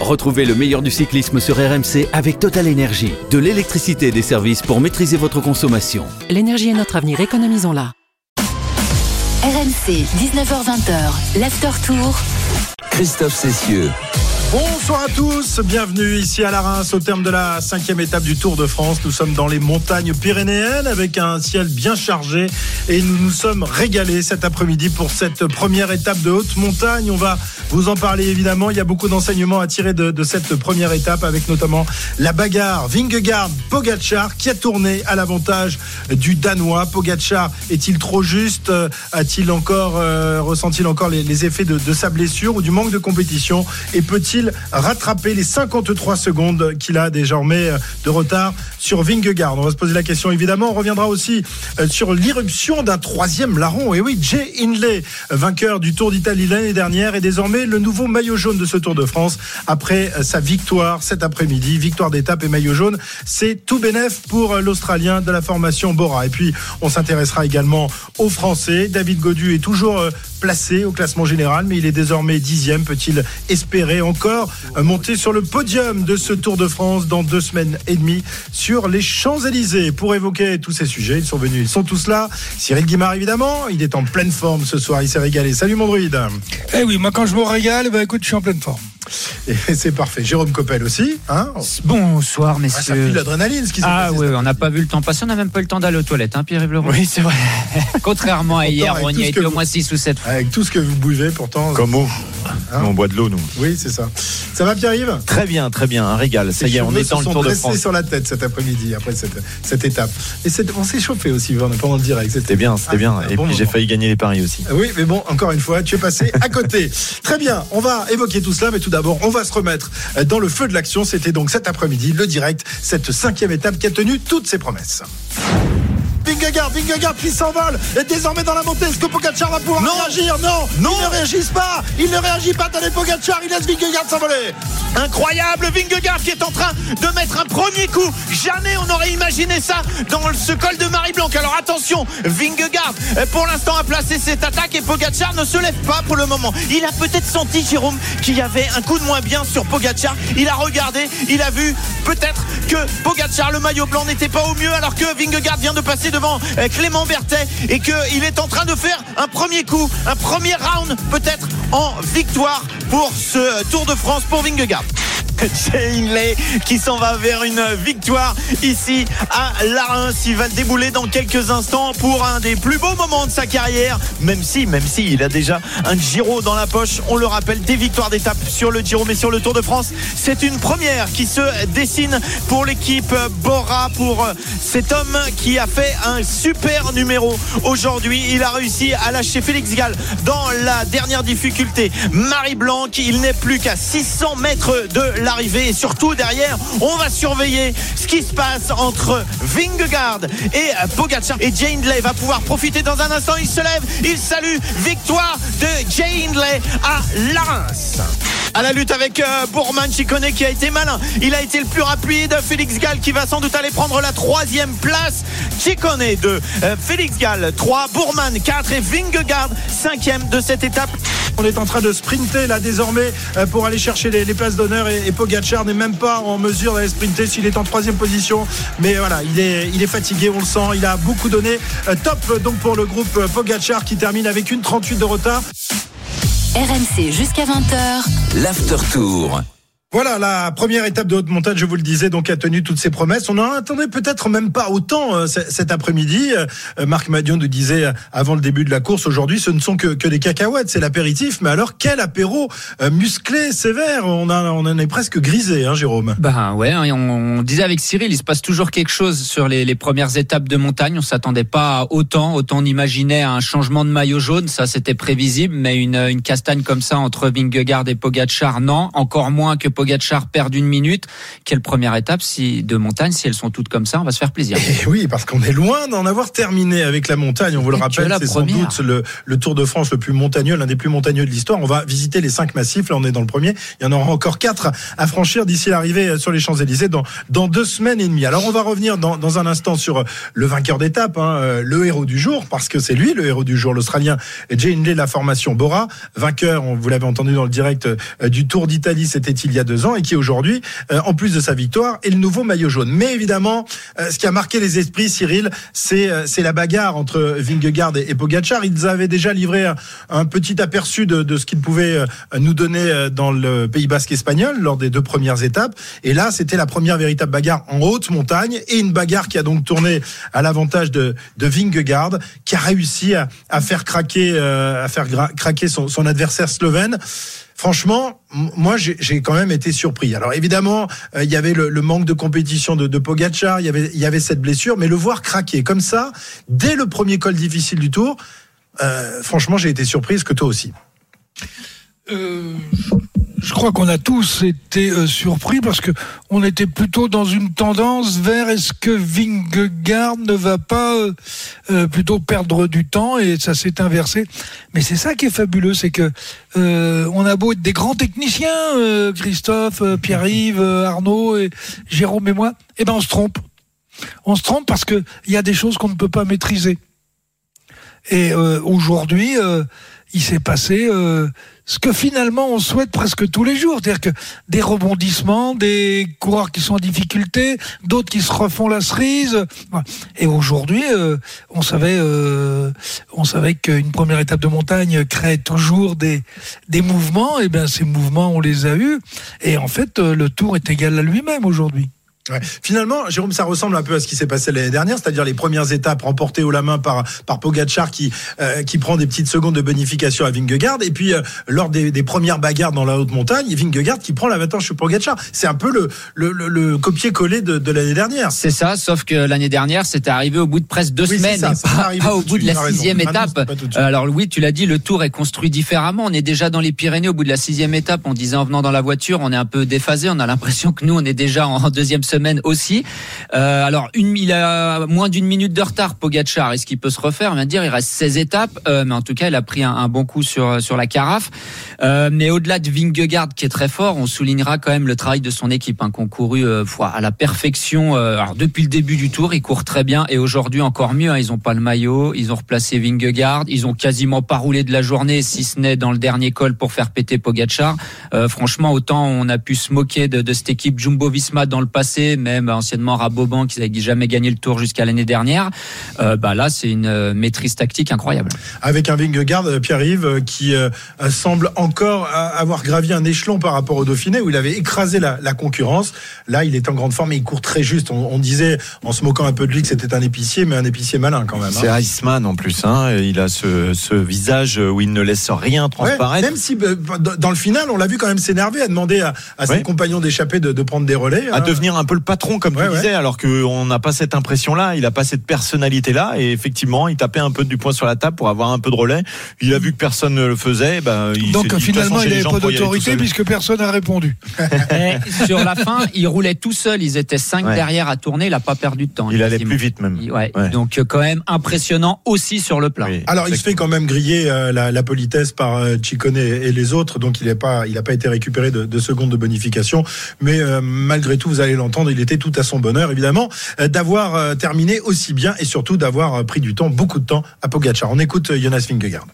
Retrouvez le meilleur du cyclisme sur RMC avec Total Énergie. De l'électricité et des services pour maîtriser votre consommation. L'énergie est notre avenir, économisons-la. RMC, 19h20, l'after tour. Christophe Cessieux. Bonsoir à tous, bienvenue ici à la Reims au terme de la cinquième étape du Tour de France. Nous sommes dans les montagnes pyrénéennes avec un ciel bien chargé et nous nous sommes régalés cet après-midi pour cette première étape de haute montagne. On va vous en parler évidemment. Il y a beaucoup d'enseignements à tirer de, cette première étape avec notamment la bagarre Vingegaard-Pogacar qui a tourné à l'avantage du Danois. Pogacar est-il trop juste? A-t-il encore euh, ressenti encore les, effets de, de sa blessure ou du manque de compétition? Et peut-il rattraper les 53 secondes qu'il a désormais de retard sur Vingegaard On va se poser la question évidemment. On reviendra aussi euh, sur l'irruption d'un troisième larron. Et oui, Jay Hindley, vainqueur du Tour d'Italie l'année dernière, est désormais le nouveau maillot jaune de ce Tour de France après euh, sa victoire cet après-midi. Victoire d'étape et maillot jaune, c'est tout bénef pour euh, l'Australien de la formation Bora. Et puis, on s'intéressera également aux Français. David Godu est toujours placé au classement général, mais il est désormais dixième. Peut-il espérer encore monter sur le podium de ce Tour de France dans deux semaines et demie sur les Champs-Élysées pour évoquer tous ces sujets. Ils sont venus, ils sont tous là. Cyril Guimard, évidemment, il est en pleine forme ce soir, il s'est régalé. Salut mon druide. Eh oui, moi quand je me régale, bah écoute, je suis en pleine forme. Et c'est parfait. Jérôme Coppel aussi. Hein? Bonsoir, messieurs. Ah, ça file l'adrénaline, ce qui s'est Ah passé oui, on n'a pas vu le temps passer. On n'a même pas eu le temps d'aller aux toilettes, hein, Pierre-Yves Leroux? Oui, c'est vrai. Contrairement à hier, on y a été que au vous- moins 6 ou 7 fois. Avec tout ce que vous buvez, pourtant. Comme eau. Hein? On boit de l'eau, nous. Oui, c'est ça. Ça va, Pierre-Yves Très bien, très bien, un régal. Ça y est, on est dans le Tour de France. sur la tête cet après-midi, après cette, cette étape. Et c'est- on s'est chauffé aussi, pendant le direct. C'était bien, c'était bien. un Et bon puis j'ai failli gagner les paris aussi. Oui, mais bon, encore une fois, tu es passé à côté. Très bien, on va évoquer tout cela, mais tout d'abord, on va se remettre dans le feu de l'action. C'était donc cet après-midi, le direct, cette cinquième étape qui a tenu toutes ses promesses. Vingegaard, Vingegaard qui s'envole et désormais dans la montée. Est-ce que Pogacar va pouvoir réagir Non, non, il ne réagissent pas. Il ne réagit pas. Attendez, Pogacar, il laisse Vingegaard s'envoler. Incroyable, Vingegaard qui est en train de mettre un premier coup. Jamais on aurait imaginé ça dans ce col de Marie-Blanc. Alors attention, Vingegaard euh, pour l'instant a placé cette attaque et Pogacar ne se lève pas pour le moment. Il a peut-être senti, Jérôme, qu'il y avait un coup de moins bien sur Pogacar. Il a regardé, il a vu peut-être que Pogacar, le maillot blanc, n'était pas au mieux alors que Vingegaard vient de passer devant euh, Clément Berthet et qu'il est en train de faire un premier coup, un premier round peut-être en victoire pour ce Tour de France pour Vingegaard. Jay Hindley qui s'en va vers une victoire ici à La Reims. Il va débouler dans quelques instants pour un des plus beaux moments de sa carrière. Même si, même si il a déjà un Giro dans la poche. On le rappelle, des victoires d'étape sur le Giro, mais sur le Tour de France, c'est une première qui se dessine pour l'équipe Bora, pour cet homme qui a fait un super numéro aujourd'hui. Il a réussi à lâcher Félix Gall dans la dernière difficulté. Marie Blanc, il n'est plus qu'à 600 mètres de l'arrivée et surtout derrière, on va surveiller ce qui se passe entre Vingegaard et Pogacar. Et Jay Hindley va pouvoir profiter dans un instant. Il se lève, il salue. Victoire de Jay Hindley à La Reims. À la lutte avec euh, Bourman Chicone qui a été malin. Il a été le plus rapide. Félix Gall qui va sans doute aller prendre la troisième place. Chicone 2, euh, Félix Gall 3, Bourman 4 et Vingegaard 5 de cette étape. On est en train de sprinter là désormais euh, pour aller chercher les, places d'honneur et Pogacar n'est même pas en mesure d'aller sprinter s'il est en troisième position. Mais voilà, il est, il est fatigué, on le sent. Il a beaucoup donné. Euh, top donc pour le groupe euh, Pogacar qui termine avec une 38 de retard. RMC jusqu'à 20h. L'after tour. Voilà, la première étape de haute montagne, je vous le disais, donc a tenu toutes ses promesses. On en attendait peut-être même pas autant euh, cet après-midi. Euh, Marc Madion nous disait euh, avant le début de la course, aujourd'hui, ce ne sont que, que des cacahuètes, c'est l'apéritif. Mais alors, quel apéro musclé, sévère On, en est presque grisé, hein, Jérôme Ben ouais, hein, on, disait avec Cyril, il se passe toujours quelque chose sur les, premières étapes de montagne. On s'attendait pas autant, autant on imaginait un changement de maillot jaune, ça c'était prévisible, mais une, castagne comme ça entre Vingegaard et Pogacar, non. Encore moins que perde une minute. Quelle première étape si de montagne, si elles sont toutes comme ça, on va se faire plaisir. Et oui, parce qu'on est loin d'en avoir terminé avec la montagne. On vous le rappelle, c'est sans doute le, le Tour de France le plus montagneux, l'un des plus montagneux de l'histoire. On va visiter les cinq massifs. Là, on est dans le premier. Il y en aura encore quatre à franchir d'ici l'arrivée sur les Champs-Élysées dans, dans deux semaines et demie. Alors, on va revenir dans, dans un instant sur le vainqueur d'étape, hein, euh, le héros du jour, parce que c'est lui le héros du jour, l'Australien Jay Hindley, la formation Bora. Vainqueur, on- vous l'avez entendu dans le direct euh, du Tour d'Italie, c'était il y a de et qui aujourd'hui, euh, en plus de sa victoire, est le nouveau maillot jaune. Mais évidemment, euh, ce qui a marqué les esprits, Cyril, c'est euh, c'est la bagarre entre Vingegaard et, et Pogacar. Ils avaient déjà livré un, petit aperçu de, de ce qu'ils pouvaient euh, nous donner euh, dans le Pays Basque espagnol lors des deux premières étapes. Et là, c'était la première véritable bagarre en haute montagne et une bagarre qui a donc tourné à l'avantage de, de Vingegaard, qui a réussi à, à faire craquer, euh, à faire craquer son, son adversaire slovène. Franchement, moi j'ai quand même été surpris. Alors évidemment, euh, il y avait le, manque de compétition de, Pogacar, il y avait cette blessure, mais le voir craquer comme ça dès le premier col difficile du Tour, euh, franchement j'ai été surpris. Est-ce que toi aussi? Euh, je crois qu'on a tous été euh, surpris parce que on était plutôt dans une tendance vers est-ce que Vingegaard ne va pas euh, euh, plutôt perdre du temps et ça s'est inversé. Mais c'est ça qui est fabuleux, c'est que euh, on a beau être des grands techniciens, euh, Christophe, euh, Pierre-Yves, Arnaud, et Jérôme et moi, et ben on se trompe. On se trompe parce que il y a des choses qu'on ne peut pas maîtriser. Et aujourd'hui, il s'est passé euh, ce que finalement on souhaite presque tous les jours, c'est-à-dire que des rebondissements, des coureurs qui sont en difficulté, d'autres qui se refont la cerise. Et aujourd'hui, euh, on savait, euh, on savait qu'une première étape de montagne crée toujours des des mouvements. Et bien ces mouvements, on les a eus. Et en fait, euh, le Tour est égal à lui-même aujourd'hui. Ouais. Finalement, Jérôme, ça ressemble un peu à ce qui s'est passé l'année dernière, c'est-à-dire les premières étapes remportées haut la main par par Pogacar qui euh, qui prend des petites secondes de bonification à Vingegaard et puis euh, lors des, des premières bagarres dans la haute montagne, Vingegaard qui prend l'avantage sur Pogacar. C'est un peu le le, le, le copier-coller de, de l'année dernière. C'est ça, sauf que l'année dernière, c'était arrivé au bout de presque deux Oui, semaines, ça, et c'est pas pas, au bout de la raison. sixième Ah non, étape. Alors oui, tu l'as dit, le tour est construit différemment. On est déjà dans les Pyrénées au bout de la sixième étape. On disait en venant dans la voiture, on est un peu déphasé. On a l'impression que nous, on est déjà en deuxième semaine aussi. Euh, alors, une, il a moins d'une minute de retard, Pogacar. Est-ce qu'il peut se refaire? On vient de dire, il reste 16 étapes, euh, mais en tout cas, il a pris un, bon coup sur sur la carafe. Euh, mais au-delà de Vingegaard, qui est très fort, on soulignera quand même le travail de son équipe, hein, concouru à la perfection. alors depuis le début du tour, ils courent très bien, et aujourd'hui encore mieux. hein, ils ont pas le maillot, ils ont replacé Vingegaard, ils ont quasiment pas roulé de la journée, si ce n'est dans le dernier col pour faire péter Pogacar. Euh, franchement, autant on a pu se moquer de, de cette équipe Jumbo-Visma dans le passé, même anciennement Rabobank, qui n'avait jamais gagné le Tour jusqu'à l'année dernière. Euh, bah là, c'est une euh, maîtrise tactique incroyable. avec un Vingegaard, euh, Pierre-Yves, qui euh, semble encore avoir gravi un échelon par rapport au Dauphiné, où il avait écrasé la, la concurrence. Là, il est en grande forme et il court très juste. On, on disait, en se moquant un peu de lui, que c'était un épicier, mais un épicier malin quand même. C'est hein. Iceman en plus. Hein. Il a ce, ce visage où il ne laisse rien Ouais, transparaître. même si dans dans le final, on l'a vu quand même s'énerver, à demander à, à ses Ouais. compagnons d'échapper de, de prendre des relais. à hein. devenir un peu le patron, comme Ouais, tu ouais. disais, alors qu'on n'a pas cette impression-là, il n'a pas cette personnalité-là, et effectivement, il tapait un peu du poing sur la table pour avoir un peu de relais. Il a vu que personne ne le faisait, ben, il s'est Donc dit, finalement, façon, il n'avait pas d'autorité puisque personne n'a répondu. Et sur la fin, il roulait tout seul. Ils étaient cinq Ouais. derrière à tourner. Il a pas perdu de temps. Il allait plus vite même. Il- Ouais. Ouais. Donc euh, quand même impressionnant aussi sur le plat. Oui, Alors, il se fait quand même griller euh, la, la politesse par euh, Ciccone et les autres, donc il n'a pas, il a pas été récupéré de, de secondes de bonification. Mais euh, malgré tout, vous allez l'entendre, il était tout à son bonheur, évidemment, euh, d'avoir euh, terminé aussi bien et surtout d'avoir euh, pris du temps, beaucoup de temps à Pogacar. On écoute Jonas Vingegaard.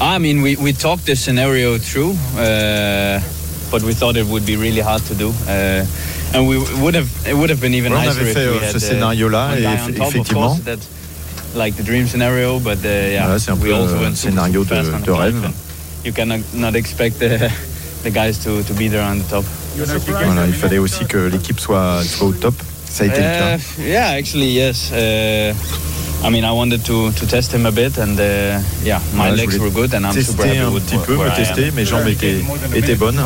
I mean, we, we talked the scenario through, uh, but we thought it would be really hard to do. Uh, and we would have it would have been even Ouais, on nicer avait if fait, we had ce uh, scénario-là, et guy eff- on top, of effectivement. course, that's like the dream scenario, but uh, yeah, Voilà, c'est un we peu also un scénario super de- de rêve. You cannot not expect the, the guys to, to be there on the top. Voilà, il fallait aussi que l'équipe soit, soit au top. Ça a été le cas. Uh, yeah, actually, yes. Uh, I mean, I wanted to, to test him a bit, and uh, yeah, my legs voulais were good, and I'm super Tester happy un with petit peu, me tester, mes jambes étaient, étaient bonnes.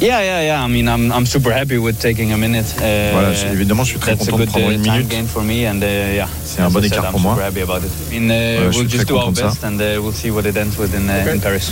Yeah, yeah, yeah. I mean, I'm, I'm super happy with taking a minute. Uh, Voilà, je- évidemment, je suis très content de prendre uh, une time minute. gain for me, and uh, yeah. C'est un bon said, écart I'm pour moi. super happy about it. I mean, uh, we'll suis just très do our content de ça. best, and uh, we'll see what it ends with in, uh, in Paris.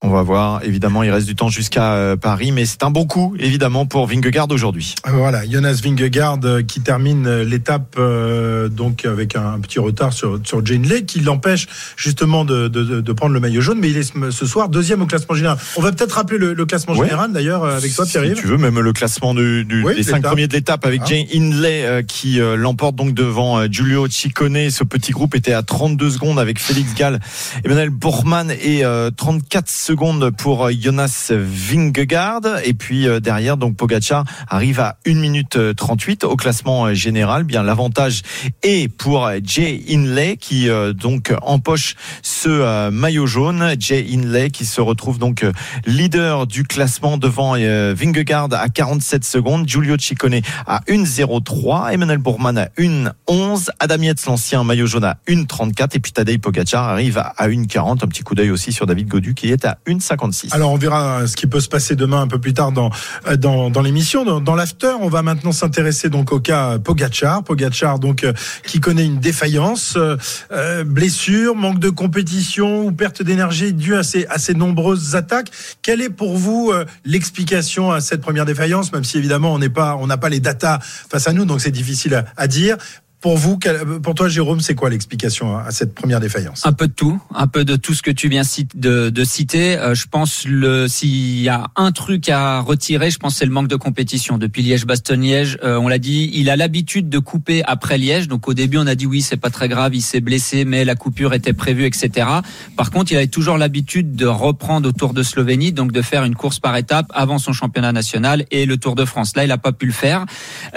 On va voir. Évidemment, il reste du temps jusqu'à euh, Paris, mais c'est un bon coup, évidemment, pour Vingegaard aujourd'hui. Euh, Voilà, Jonas Vingegaard euh, qui termine l'étape euh, donc avec un, petit retard sur, sur Jane Lay, qui l'empêche justement de, de, de- prendre le maillot jaune, mais il est ce, soir deuxième au classement général. On va peut-être rappeler le, le classement Ouais. général d'ailleurs avec toi, Si Pierre-Yves. tu veux, même le classement du, du- Oui, des de cinq premiers de l'étape avec Ah. Jane Hindley euh, qui euh, l'emporte donc devant euh, Giulio Ciccone. Ce petit groupe était à 32 secondes avec Félix Gall, Emmanuel Bourman et euh, 34 secondes pour euh, Jonas Vingegaard. Et puis euh, derrière, donc Pogacar arrive à 1 minute 38 au classement général. Bien, l'avantage est pour Jay Inlay qui donc empoche ce maillot jaune. Jay Inlay qui se retrouve donc leader du classement devant Vingegaard à 47 secondes. Giulio Ciccone à 1.03. Emmanuel Bourman à 1.11. Adam Yates, l'ancien maillot jaune à 1.34. Et puis Tadej Pogacar arrive à 1.40. Un petit coup d'œil aussi sur David Godu qui est à 1.56. Alors on verra ce qui peut se passer demain un peu plus tard dans, dans, dans l'émission. Dans, l'after, on va maintenant s'intéresser donc au cas Pogacar. Pogacar donc euh, qui connaît une défaillance, euh, euh, blessure, manque de compétition ou perte d'énergie due à ces, à nombreuses attaques. Quelle est pour vous l'explication à cette première défaillance, même si évidemment on n'est pas, on n'a pas les datas face à nous, donc c'est difficile à dire. Pour vous, pour toi, Jérôme, c'est quoi l'explication à cette première défaillance? Un peu de tout, un peu de tout ce que tu viens de, citer. Euh, je pense le s'il y a un truc à retirer, je pense c'est le manque de compétition. Depuis Liège-Bastogne-Liège, euh, on l'a dit, il a l'habitude de couper après Liège. Donc au début, on a dit oui, c'est pas très grave, il s'est blessé, mais la coupure était prévue, etc. Par contre, il avait toujours l'habitude de reprendre au Tour de Slovénie, donc de faire une course par étape avant son championnat national et le Tour de France. Là, il a pas pu le faire,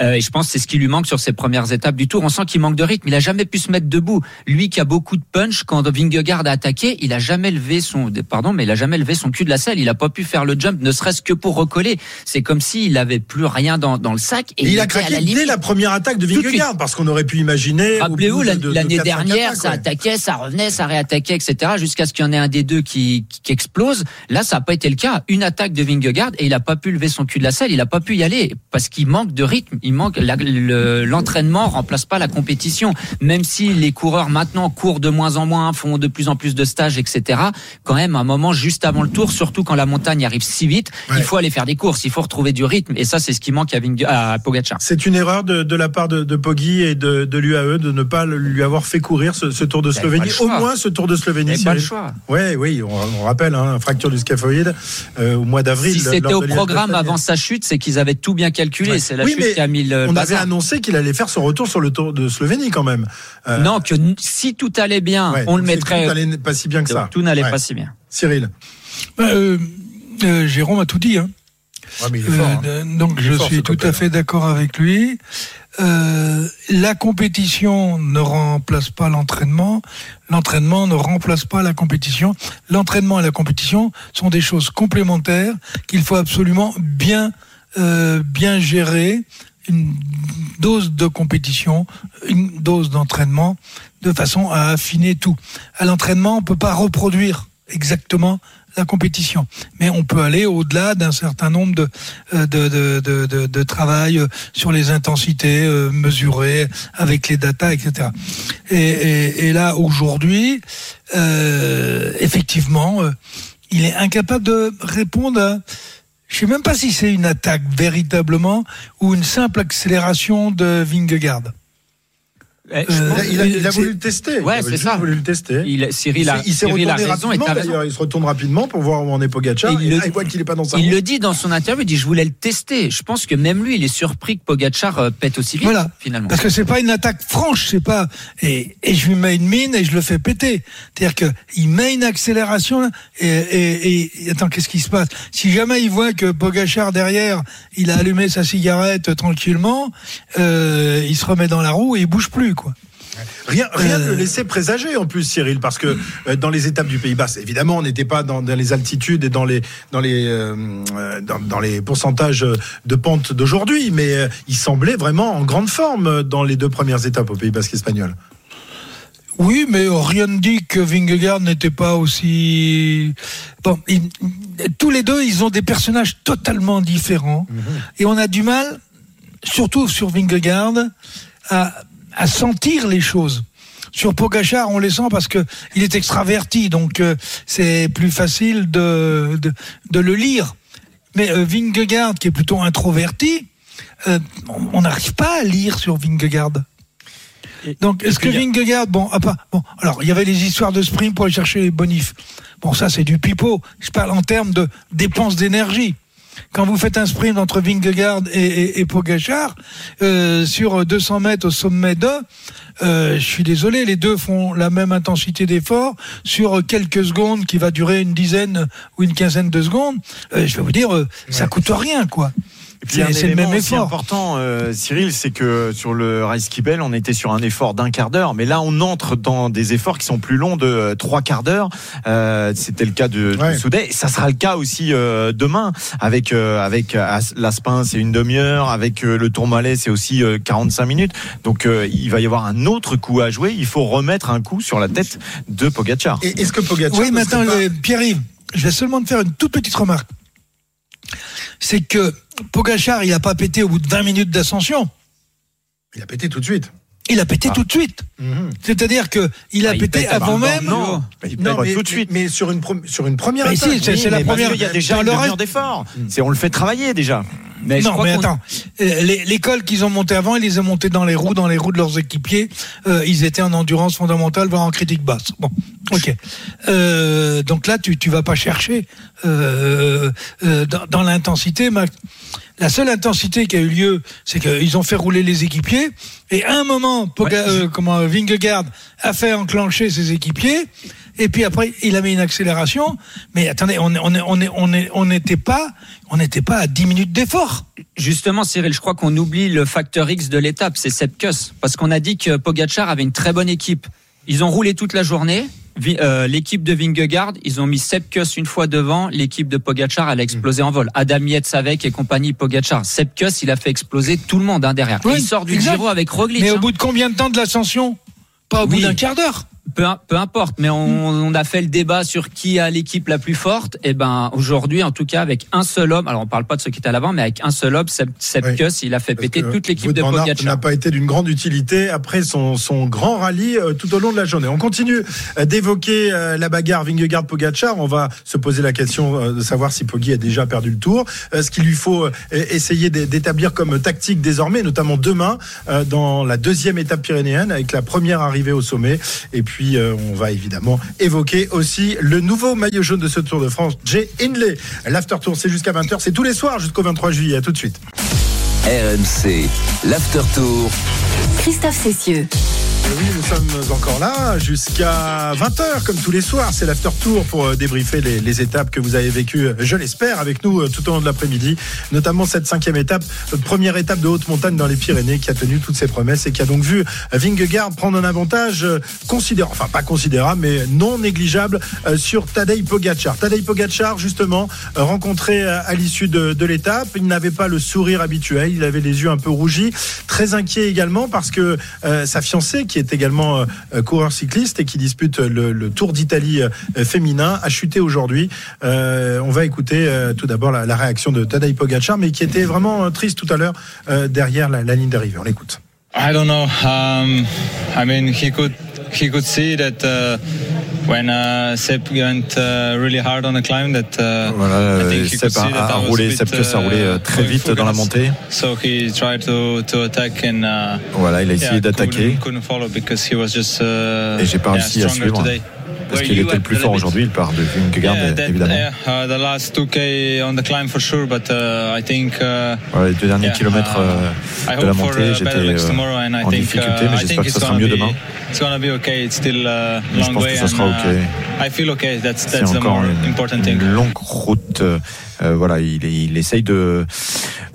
euh, et je pense c'est ce qui lui manque sur ses premières étapes du Tour sent qu'il manque de rythme. Il a jamais pu se mettre debout. Lui qui a beaucoup de punch, quand Vingegaard a attaqué, il a jamais levé son, pardon, mais il a jamais levé son cul de la selle. Il a pas pu faire le jump, ne serait-ce que pour recoller. C'est comme s'il avait plus rien dans, dans le sac. Et, il, a craqué la dès la première attaque de Vingegaard, parce qu'on aurait pu imaginer. Rappelez-vous, l'année dernière, ça attaquait, ça revenait, ça réattaquait, etc., jusqu'à ce qu'il y en ait un des deux qui, qui, explose. Là, ça n'a pas été le cas. Une attaque de Vingegaard et il a pas pu lever son cul de la selle. Il a pas pu y aller parce qu'il manque de rythme. Il manque l'entraînement remplace pas la compétition. Même si les coureurs maintenant courent de moins en moins, font de plus en plus de stages, etc. Quand même, un moment juste avant le tour, surtout quand la montagne arrive si vite, il faut aller faire des courses, il faut retrouver du rythme. Et ça, c'est ce qui manque à, Ving à Pogacar. C'est une erreur de, de, la part de, de Poggi et de, de l'UAE de ne pas lui avoir fait courir ce, ce Tour de Slovénie. Au moins ce Tour de Slovénie. Pas le choix. Ouais, oui, on, rappelle, hein, fracture du scaphoïde euh, au mois d'avril. Si c'était au programme avant sa chute, c'est qu'ils avaient tout bien calculé. C'est la chute qui a mis le. On avait annoncé qu'il allait faire son retour sur le Tour de Slovénie quand même. Euh, non, que si tout allait bien, on le mettrait. Tout n'allait pas si bien que ça. Tout n'allait pas si bien. Cyril. Bah, euh, euh, Jérôme a tout dit. Hein. mais il est fort, hein. Donc je suis tout à fait d'accord avec lui. la compétition ne remplace pas l'entraînement. L'entraînement ne remplace pas la compétition. L'entraînement et la compétition sont des choses complémentaires qu'il faut absolument bien bien gérer une dose de compétition, une dose d'entraînement, de façon à affiner tout. À l'entraînement, on peut pas reproduire exactement la compétition, mais on peut aller au-delà d'un certain nombre de euh, de, de, de, travail euh, sur les intensités euh, mesurées avec les datas, etc. Et, là aujourd'hui, effectivement, il est incapable de répondre à je sais même pas si c'est une attaque véritablement ou une simple accélération de Vingegaard. Eh, euh, il, a, voulu le tester. Ouais, c'est ça. voulu le tester. Il, Cyril a, il s'est retourné rapidement. D'ailleurs, il se retourne rapidement pour voir où en est Pogacar. il, voit qu'il est pas dans sa. Il le dit dans son interview. Il dit je voulais le tester. Je pense que même lui, il est surpris que Pogacar euh, pète aussi vite. Voilà. Finalement. Parce que c'est pas une attaque franche. C'est pas et, et je lui mets une mine et je le fais péter. C'est-à-dire que il met une accélération et, et, et attends qu'est-ce qui se passe? Si jamais il voit que Pogacar derrière, il a allumé sa cigarette tranquillement, euh, il se remet dans la roue et il bouge plus. Rien, rien ne le laissait présager en plus, Cyril, parce que euh, dans les étapes du Pays Bas, évidemment, on n'était pas dans, les altitudes et dans les dans les euh, euh, dans, les pourcentages de pente d'aujourd'hui, mais il semblait vraiment en grande forme dans les deux premières étapes au Pays Basque espagnol. Oui, mais rien ne dit que Vingegaard n'était pas aussi. Bon, tous les deux, ils ont des personnages totalement différents, mhm. et on a du mal, surtout sur Vingegaard, à à sentir les choses. Sur Pogachar, on les sent parce que il est extraverti, donc euh, c'est plus facile de, de, le lire. Mais euh, Vingegaard, qui est plutôt introverti, euh, on n'arrive pas à lire sur Vingegaard. donc, est-ce que Vingegaard, bon, ah, pas, bon, alors il y avait les histoires de sprint pour aller chercher les bonifs. Bon, ça c'est du pipeau. Je parle en termes de dépenses d'énergie. Quand vous faites un sprint entre Vingegaard et, et, et Pogacar euh, sur 200 mètres au sommet d'eux, euh, je suis désolé, les deux font la même intensité d'effort sur quelques secondes qui va durer une dizaine ou une quinzaine de secondes. Euh, je vais vous dire, euh, ça coûte rien, quoi. Et puis, un C'est c'est le élément même aussi effort. important, euh, Cyril, c'est que sur le Rice Kibel, on était sur un effort d'un quart d'heure, mais là, on entre dans des efforts qui sont plus longs de euh, trois quarts d'heure. Euh, C'était le cas de, de Ouais. Soudet. Ça sera le cas aussi euh, demain avec euh, avec As- l'Aspin, c'est une demi-heure. Avec euh, le Tourmalet, c'est aussi euh, 45 minutes. Donc, euh, il va y avoir un autre coup à jouer. Il faut remettre un coup sur la tête de Pogacar. Et est-ce que Pogacar Oui, maintenant, pas- Pierre-Yves, je vais seulement te faire une toute petite remarque. C'est que Pogachar, il n'a pas pété au bout de 20 minutes d'ascension. il a pété tout de suite. Il a pété Ah. tout de suite. Mhm. C'est-à-dire que il a Ah, il pété avant même. non, il pète pas mais, tout de suite. mais sur une, sur une première si, c'est- la première- qu'il y a déjà le reste- d'effort. C'est on le fait travailler déjà. Mais non, mais attends. Euh, les- L'école qu'ils ont montée avant, ils les ont montées dans les roues, dans les roues de leurs équipiers. Euh, ils étaient en endurance fondamentale, voire en critique basse. Bon, ok. Euh, donc là, tu tu vas pas chercher euh, euh, dans, dans l'intensité, Max. La seule intensité qui a eu lieu, c'est qu'ils ont fait rouler les équipiers. Et à un moment, Poga- euh, comment Vingegaard a fait enclencher ses équipiers. Et puis après, il a mis une accélération. Mais attendez, on on on on on n'était pas on n'était pas à 10 minutes d'effort. Justement, Cyril, je crois qu'on oublie le facteur X de l'étape, c'est Sepkus. Parce qu'on a dit que Pogacar avait une très bonne équipe. Ils ont roulé toute la journée. Euh, L'équipe de Vingegaard, ils ont mis Sepkus une fois devant. L'équipe de Pogacar, elle a explosé en vol. Adam Yates avec et compagnie Pogacar. Sepkus, il a fait exploser tout le monde hein, derrière. Oui, il sort du exact. Giro avec Roglic. Mais au hein. bout de combien de temps de l'ascension? Pas au bout d'un quart d'heure. Peu, peu importe, mais on, on a fait le débat sur qui a l'équipe la plus forte. Et ben aujourd'hui, en tout cas, avec un seul homme, alors on parle pas de ceux qui étaient à l'avant, mais avec un seul homme, Seb, Seb Oui. Kuss, il a fait péter toute l'équipe de Aert n'a Pogacar. pas été d'une grande utilité après son, son grand rallye euh, tout au long de la journée. On continue euh, d'évoquer euh, la bagarre Vingegaard-Pogacar. On va se poser la question euh, de savoir si Poggi a déjà perdu le tour. Ce qu'il lui faut euh, essayer d'é- d'établir comme tactique désormais, notamment demain dans la deuxième étape pyrénéenne avec la première arrivée au sommet. Et puis euh, on va évidemment évoquer aussi le nouveau maillot jaune de ce Tour de France, Jay Hindley. L'after tour, c'est jusqu'à 20h, c'est tous les soirs jusqu'au 23 juillet. À tout de suite. RMC, l'After Tour. Christophe Cessieux. Oui, nous sommes encore là jusqu'à 20h, comme tous les soirs. C'est l'after tour pour euh, débriefer les, étapes que vous avez vécues, euh, je l'espère, avec nous euh, tout au long de l'après-midi. Notamment cette cinquième étape, euh, première étape de haute montagne dans les Pyrénées, qui a tenu toutes ses promesses et qui a donc vu euh, Vingegaard prendre un avantage euh, considérable, enfin pas considérable, mais non négligeable euh, sur Tadej Pogacar. Tadej Pogacar, justement, euh, rencontré euh, à l'issue de, l'étape, il n'avait pas le sourire habituel, il avait les yeux un peu rougis, très inquiet également parce que euh, sa fiancée, qui est également euh, euh, coureur cycliste et qui dispute le, le Tour d'Italie euh, féminin, a chuté aujourd'hui. Euh, on va écouter euh, tout d'abord la, réaction de Tadej Pogacar, mais qui était vraiment euh, triste tout à l'heure euh, derrière la, la ligne d'arrivée. On l'écoute. I don't know. Um, I mean, he could he could see that uh, when uh, Sepp went uh, really hard on the climb. That uh, Voilà, I think he Sepp a, roulé, bit, Sepp Kuss a roulé euh, très vite dans la montée. So he tried to to attack and uh, Voilà, il a essayé yeah, d'attaquer. couldn't, couldn't follow because he was just uh, Et j'ai pas yeah, réussi à stronger suivre. today. Parce qu'il était le plus fort aujourd'hui, il part de Vingegaard, évidemment. uh, the last 2k on the climb for sure, but uh, I think uh, Voilà, les deux derniers kilomètres uh, euh, de la montée, j'étais euh, en think difficulté, mais j'espère que it's ça sera mieux be demain. it's gonna be okay. It's still a Mais je long pense way, que ça sera ok. I feel okay. That's C'est that's the encore more important thing. une longue route. Euh, voilà, il, il essaye de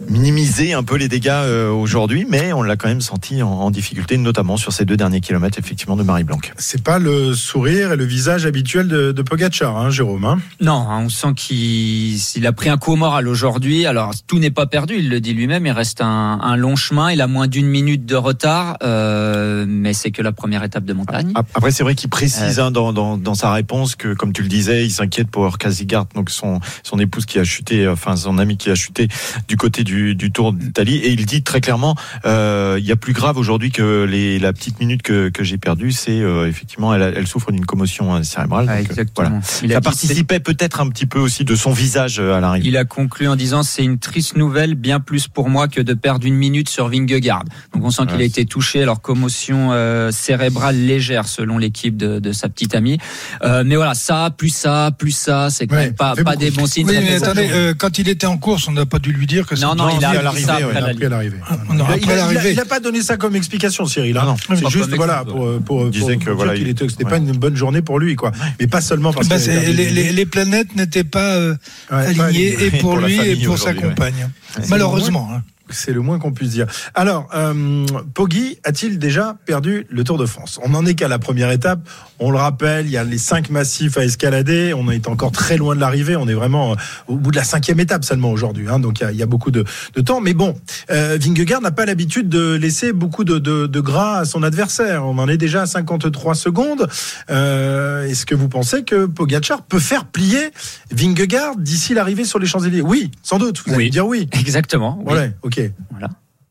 minimiser un peu les dégâts euh, aujourd'hui, mais on l'a quand même senti en, en difficulté, notamment sur ces deux derniers kilomètres, effectivement, de Marie Blanc. C'est pas le sourire et le visage habituel de, de Pogacar, hein, Jérôme. hein? Non, hein, on sent qu'il il a pris un coup au moral aujourd'hui. Alors tout n'est pas perdu, il le dit lui-même. Il reste un, un long chemin. Il a moins d'une minute de retard, euh, mais c'est que la première étape de montagne. Ap- Après, c'est vrai qu'il précise hein, dans, dans, dans sa réponse que, comme tu le disais, il s'inquiète pour Kasigart, donc son, son épouse qui a chuté, enfin son ami qui a chuté du côté du, du Tour d'Italie. Et il dit très clairement, euh, il y a plus grave aujourd'hui que les, la petite minute que, que j'ai perdue, c'est euh, effectivement, elle, a- elle souffre d'une commotion euh, cérébrale. Ouais, Donc, exactement. voilà. Il a Ça participait peut-être un petit peu aussi de son visage à l'arrivée. Il a conclu en disant c'est une triste nouvelle, bien plus pour moi que de perdre une minute sur Vingegaard. Donc on sent qu'il a été touché, alors commotion euh, cérébrale légère selon l'équipe de, de sa petite amie. Euh, mais voilà, ça, plus ça, plus ça, c'est quand Ouais, même pas, pas beaucoup. des bons signes. Oui, mais attendez, euh, quand il était en course, on n'a pas dû lui dire que non, non, c'était- il a à appris l'arrivée, ça ouais, après Il a appris à l'arrivée. n'a Il a- après il a- l'arrivée. il a pas donné ça comme explication, Cyril. hein. Ah non. C'est juste voilà pour pour, pour, disait pour que, dire voilà, qu'il il- était c'était ouais. pas une bonne journée pour lui quoi. Mais pas seulement parce Bah, que c'est- les, les- les planètes n'étaient pas euh, Ouais, pas alignées et pour, lui et pour sa compagne. Malheureusement. C'est le moins qu'on puisse dire. Alors, euh, Poggi a-t-il déjà perdu le Tour de France? On n'en est qu'à la première étape. On le rappelle, il y a les cinq massifs à escalader. On est encore très loin de l'arrivée. On est vraiment euh, au bout de la cinquième étape seulement aujourd'hui. hein. donc il y a, il y a beaucoup de, de temps. Mais bon, euh, Vingegaard n'a pas l'habitude de laisser beaucoup de, de- de gras à son adversaire. On en est déjà à 53 secondes. Euh, Est-ce que vous pensez que Pogacar peut faire plier Vingegaard d'ici l'arrivée sur les Champs-Élysées? Oui, sans doute. Vous allez Oui. me dire oui. Exactement. oui. Ouais, ok. Voilà.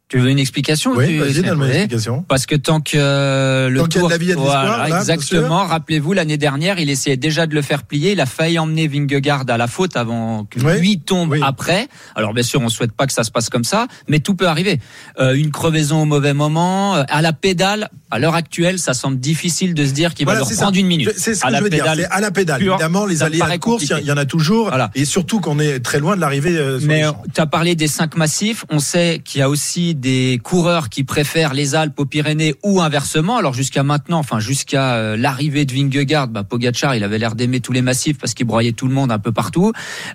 Tu veux une explication Oui, vas-y, donne-moi Oui. l'explication. Parce que tant que euh, le Tant qu'il y a tour, de la vie, il y a de l'espoir, voilà, là, exactement. Rappelez-vous, l'année dernière, il essayait déjà de le faire plier. Il a failli emmener Vingegaard à la faute avant que Oui, lui tombe oui. après. Alors bien sûr, on souhaite pas que ça se passe comme ça, mais tout peut arriver. Euh, une crevaison au mauvais moment, euh, à la pédale. À l'heure actuelle, ça semble difficile de se dire qu'il Voilà, va leur ça. prendre une minute. C'est ce à que la je veux dire. pédale. C'est à la pédale. pure, Évidemment, les ça aléas de paraît course, il y en a toujours. Voilà. Et surtout qu'on est très loin de l'arrivée. euh, Mais tu as parlé des cinq massifs. On sait qu'il y a aussi des coureurs qui préfèrent les Alpes aux Pyrénées ou inversement. Alors jusqu'à maintenant, enfin jusqu'à euh, l'arrivée de Vingegaard, bah, Pogacar, il avait l'air d'aimer tous les massifs parce qu'il broyait tout le monde un peu partout.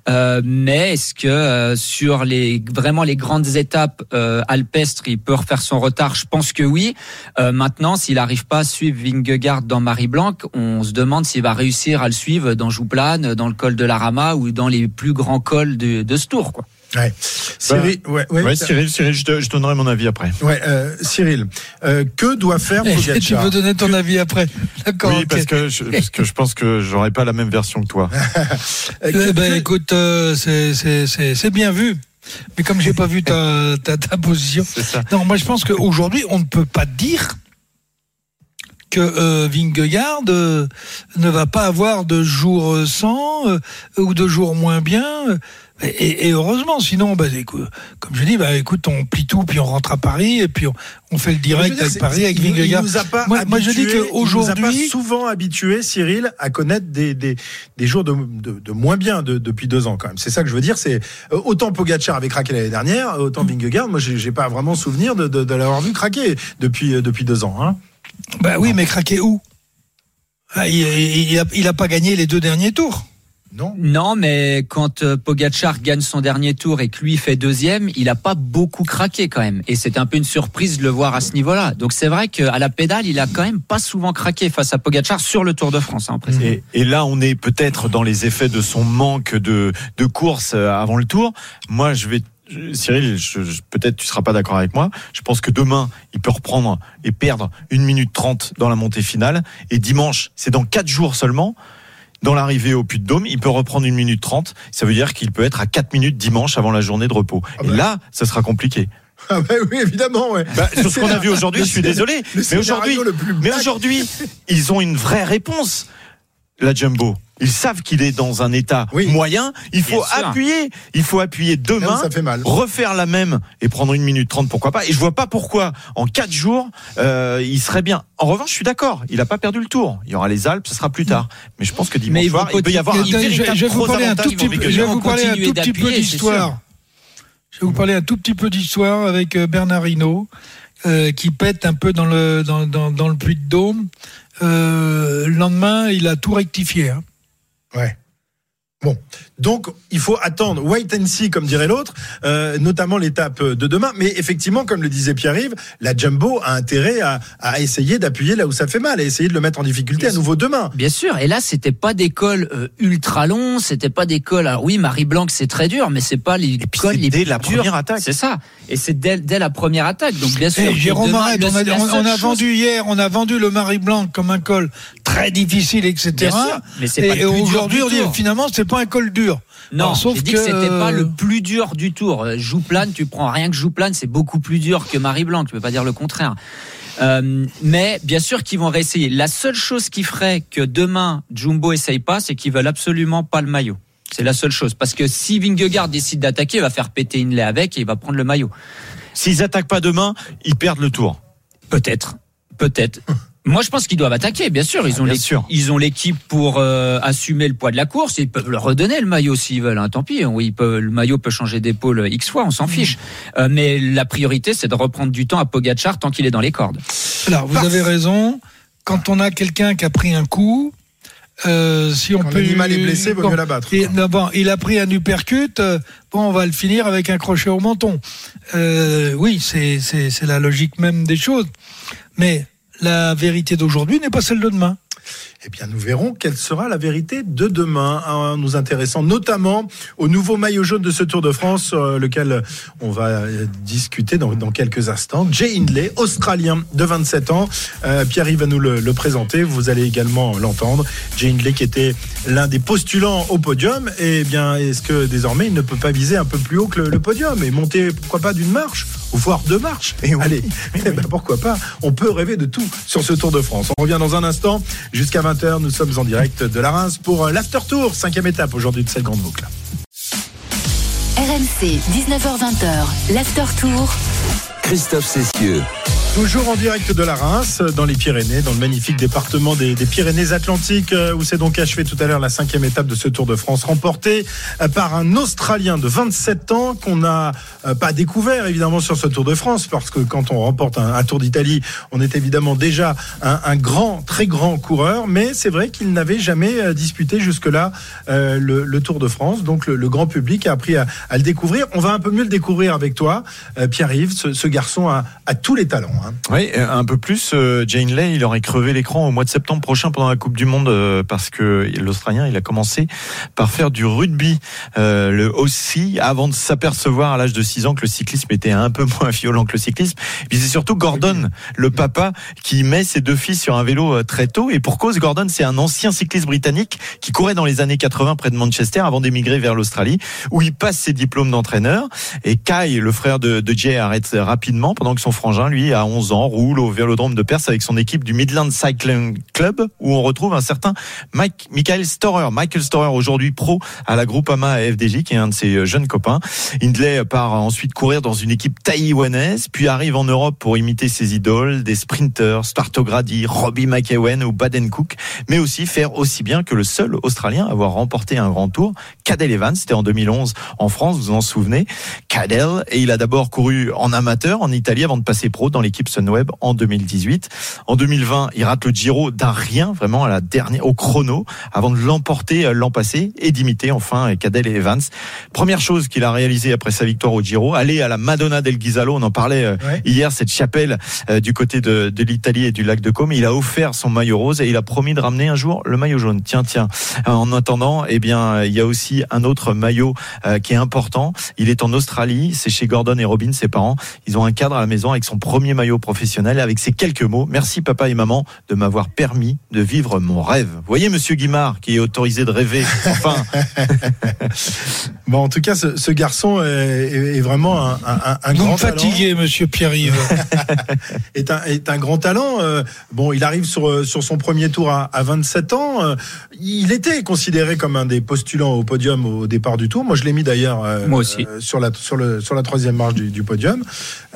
Euh, mais est-ce que euh, sur les vraiment les grandes étapes euh, alpestres, il peut refaire son retard? Je pense que oui. Euh, maintenant, s'il n'arrive pas à suivre Vingegaard dans Marie-Blanc, on se demande s'il va réussir à le suivre dans Jouplane, dans le col de la Rama ou dans les plus grands cols de, de ce tour. Quoi. Ouais. Cyril, ouais, ouais, Cyril, Cyril, je, te- je donnerai mon avis après. ouais, euh, Cyril, euh, que doit faire Et tu Pogacar veux donner ton avis après D'accord. Oui, parce que je, parce que je pense que j'aurais pas la même version que toi. Euh, Eh que- ben, que- écoute, euh, c'est- bien vu. Mais comme j'ai pas vu ta, ta, ta position, C'est ça. non, moi je pense qu'aujourd'hui on ne peut pas dire que euh, Vingegaard euh, ne va pas avoir de jours sans euh, ou de jours moins bien. Euh, Et, et heureusement, sinon, bah, comme je dis, bah, écoute, on plie tout, puis on rentre à Paris, et puis on, on fait le direct dire, avec Paris, avec Vingegaard. Moi- je dis habitués- que aujourd'hui- il nous a pas souvent habitué, Cyril, à connaître des, des, des jours de, de, de moins bien de- depuis deux ans quand même. C'est ça que je veux dire. C'est euh, autant Pogacar avait craqué l'année dernière, autant Vingegaard. Moi, j'ai pas vraiment souvenir de, l'avoir vu craquer depuis euh, depuis deux ans. Hein. Bah oui, mais craquer où? Ah, il, il, il a, il a pas gagné les deux derniers tours. Non. Non, mais quand euh, Pogacar gagne son dernier tour et que lui fait deuxième, il a pas beaucoup craqué quand même. Et c'est un peu une surprise de le voir à ce niveau-là. Donc c'est vrai qu'à la pédale, il a quand même pas souvent craqué face à Pogacar sur le Tour de France. Hein. Et, et là, on est peut-être dans les effets de son manque de, de course euh, avant le tour. Moi, je vais. Cyril, je- je- peut-être tu seras pas d'accord avec moi. Je pense que demain, il peut reprendre et perdre une minute 30 dans la montée finale. Et dimanche, c'est dans quatre jours seulement. Dans l'arrivée au Puy-de-Dôme, il peut reprendre une minute 30. Ça veut dire qu'il peut être à 4 minutes dimanche avant la journée de repos. Ah Et bah. là, ça sera compliqué. Ah bah oui, évidemment. Ouais. Bah, sur ce qu'on a vu aujourd'hui, je suis désolé. Mais aujourd'hui, ils ont une vraie réponse. La Jumbo. Ils savent qu'il est dans un état Oui. moyen. Il faut appuyer. Il faut appuyer demain. ça fait mal. Refaire la même et prendre une minute trente, pourquoi pas. Et je vois pas pourquoi en quatre jours euh, il serait bien. En revanche, je suis d'accord. Il a pas perdu le tour. Il y aura les Alpes, ce sera plus tard. Mais je pense que dimanche soir, il peut y avoir un Je, je- véritable je vais vous gros parler un avantage tout pour petit peu, Vingegaard. je vais Ils vous vont parler un continuer tout petit peu d'appuyer, c'est d'histoire. Je vais vous parler un tout petit peu d'histoire avec euh, Bernard Hinault, euh, qui pète un peu dans le, dans, dans, dans le puits de Dôme. Euh, le lendemain, il a tout rectifié. hein. Ouais. Bon, donc il faut attendre, wait and see, comme dirait l'autre, euh, notamment l'étape de demain. Mais effectivement, comme le disait Pierre-Yves, la Jumbo a intérêt à, à essayer d'appuyer là où ça fait mal, à essayer de le mettre en difficulté à nouveau demain. Bien sûr. Et là, c'était pas des cols euh, ultra longs, c'était pas des cols. Alors oui, Marie Blanc, c'est très dur, mais c'est pas les cols c'est les dès plus la durs. première attaque. C'est ça. Et c'est dès, dès la première attaque. Donc bien sûr. Et que Jérôme demain, Arrête, le- on a, la on- seule on a chose- vendu hier, on a vendu le Marie Blanc comme un col très difficile, etc. Bien sûr, mais c'est Et, pas et plus dur aujourd'hui, on dit finalement, c'est pas un col dur. Non, Alors, sauf j'ai dit que, que, c'était pas euh, le plus dur du tour. Euh, Jouplane, tu prends rien que Jouplane, c'est beaucoup plus dur que Marie Blanc. Tu peux pas dire le contraire. Euh, mais bien sûr qu'ils vont réessayer. La seule chose qui ferait que demain Jumbo essaye pas, c'est qu'ils veulent absolument pas le maillot. C'est la seule chose. Parce que si Vingegaard décide d'attaquer, il va faire péter Inlay avec et il va prendre le maillot. S'ils attaquent pas demain, ils perdent le tour. Peut-être. Peut-être. Moi, je pense qu'ils doivent attaquer, bien sûr. Ils Ah, ont ils ont l'équipe pour euh, assumer le poids de la course. Ils peuvent leur redonner le maillot s'ils veulent. hein, tant pis. Oui, ils peuvent- le maillot peut changer d'épaule x fois, on s'en fiche. Euh, mais la priorité, c'est de reprendre du temps à Pogachar tant qu'il est dans les cordes. Alors, vous avez raison. Quand on a quelqu'un qui a pris un coup, euh, si on Quand peut. l'animal est blessé, vaut mieux l'abattre. bon, il a pris un uppercut. euh, bon, on va le finir avec un crochet au menton. Euh, oui, c'est c'est c'est la logique même des choses. Mais la vérité d'aujourd'hui n'est pas celle de demain. Eh bien, nous verrons quelle sera la vérité de demain, en nous intéressant notamment au nouveau maillot jaune de ce Tour de France, euh, lequel on va euh, discuter dans, quelques instants. Jay Hindley, Australien de 27 ans. Euh, Pierre-Yves va nous le, présenter. Vous allez également l'entendre. Jay Hindley qui était l'un des postulants au podium. Eh bien, est-ce que désormais il ne peut pas viser un peu plus haut que le, le podium et monter, pourquoi pas, d'une marche? Voire deux marches Allez, eh ben, pourquoi pas? On peut rêver de tout sur ce Tour de France. On revient dans un instant. Jusqu'à 20h, nous sommes en direct de la Reims pour euh, l'After Tour, cinquième étape aujourd'hui de cette grande boucle. RMC, 19h20h, l'After Tour. Christophe Cessieux. Toujours en direct de la Reims, dans les Pyrénées, dans le magnifique département des, Pyrénées-Atlantiques, euh, où s'est donc achevé tout à l'heure la cinquième étape de ce Tour de France, remportée euh, par un Australien de 27 ans qu'on n'a euh, pas découvert évidemment sur ce Tour de France, parce que quand on remporte un, Tour d'Italie, on est évidemment déjà un, grand, très grand coureur, mais c'est vrai qu'il n'avait jamais disputé jusque-là le, Tour de France, donc le, grand public a appris à, le découvrir. On va un peu mieux le découvrir avec toi, Pierre-Yves. Ce, garçon a tous les talents. Hein. Oui, euh, un peu plus. euh, Jane Lay, il aurait crevé l'écran au mois de septembre prochain pendant la Coupe du Monde euh, parce que l'Australien, il a commencé par faire du rugby, euh, le aussi, avant de s'apercevoir à l'âge de 6 ans que le cyclisme était un peu moins violent que le cyclisme. Et puis c'est surtout Gordon, le papa, qui met ses deux fils sur un vélo très tôt. Et pour cause, Gordon, c'est un ancien cycliste britannique qui courait dans les années 80 près de Manchester avant d'émigrer vers l'Australie, où il passe ses diplômes d'entraîneur. Et Kai, le frère de, de Jay, arrête rapidement pendant que son frangin, lui, à 11 ans, roule au vélodrome de Perth avec son équipe du Midland Cycling Club, où on retrouve un certain Mike, Michael Storer. Michael Storer, aujourd'hui pro à la Groupama FDJ, qui est un de ses jeunes copains. Hindley part ensuite courir dans une équipe taïwanaise, puis arrive en Europe pour imiter ses idoles, des sprinters, Sparto Grady, Robbie McEwen ou Baden Cook, mais aussi faire aussi bien que le seul Australien à avoir remporté un grand tour, Cadel Evans, c'était en 2011 en France, vous vous en souvenez, Cadel, et il a d'abord couru en amateur en Italie avant de passer pro dans l'équipe Sunweb en 2018. En 2020, il rate le Giro d'un rien, vraiment à la dernière, au chrono, avant de l'emporter euh, l'an passé et d'imiter enfin Cadel et Evans. Première chose qu'il a réalisé après sa victoire au Giro, aller à la Madonna del Ghisalo, on en parlait euh, Ouais. hier, cette chapelle euh, du côté de, de l'Italie et du lac de Côme. Il a offert son maillot rose et il a promis de ramener un jour le maillot jaune. Tiens, tiens. En attendant, eh bien, il y a aussi un autre maillot qui est important. Il est en Australie. C'est chez Gordon et Robin, ses parents. Ils ont un cadre à la maison avec son premier maillot professionnel avec ces quelques mots. Merci papa et maman de m'avoir permis de vivre mon rêve. Vous voyez, monsieur Guimard, qui est autorisé de rêver. Enfin, Bon, en tout cas, ce, ce garçon est, est- est vraiment un, un- un Vous grand me fatiguez, monsieur Pierre-Yves. talent. Est un, est un grand talent. Euh, Bon, il arrive sur, euh, sur son premier tour à, à 27 ans. Euh, Il était considéré comme un des postulants au podium au départ du tour. Moi, je l'ai mis d'ailleurs euh, Moi aussi. euh, sur, la, sur, le, sur la troisième marche du, du podium.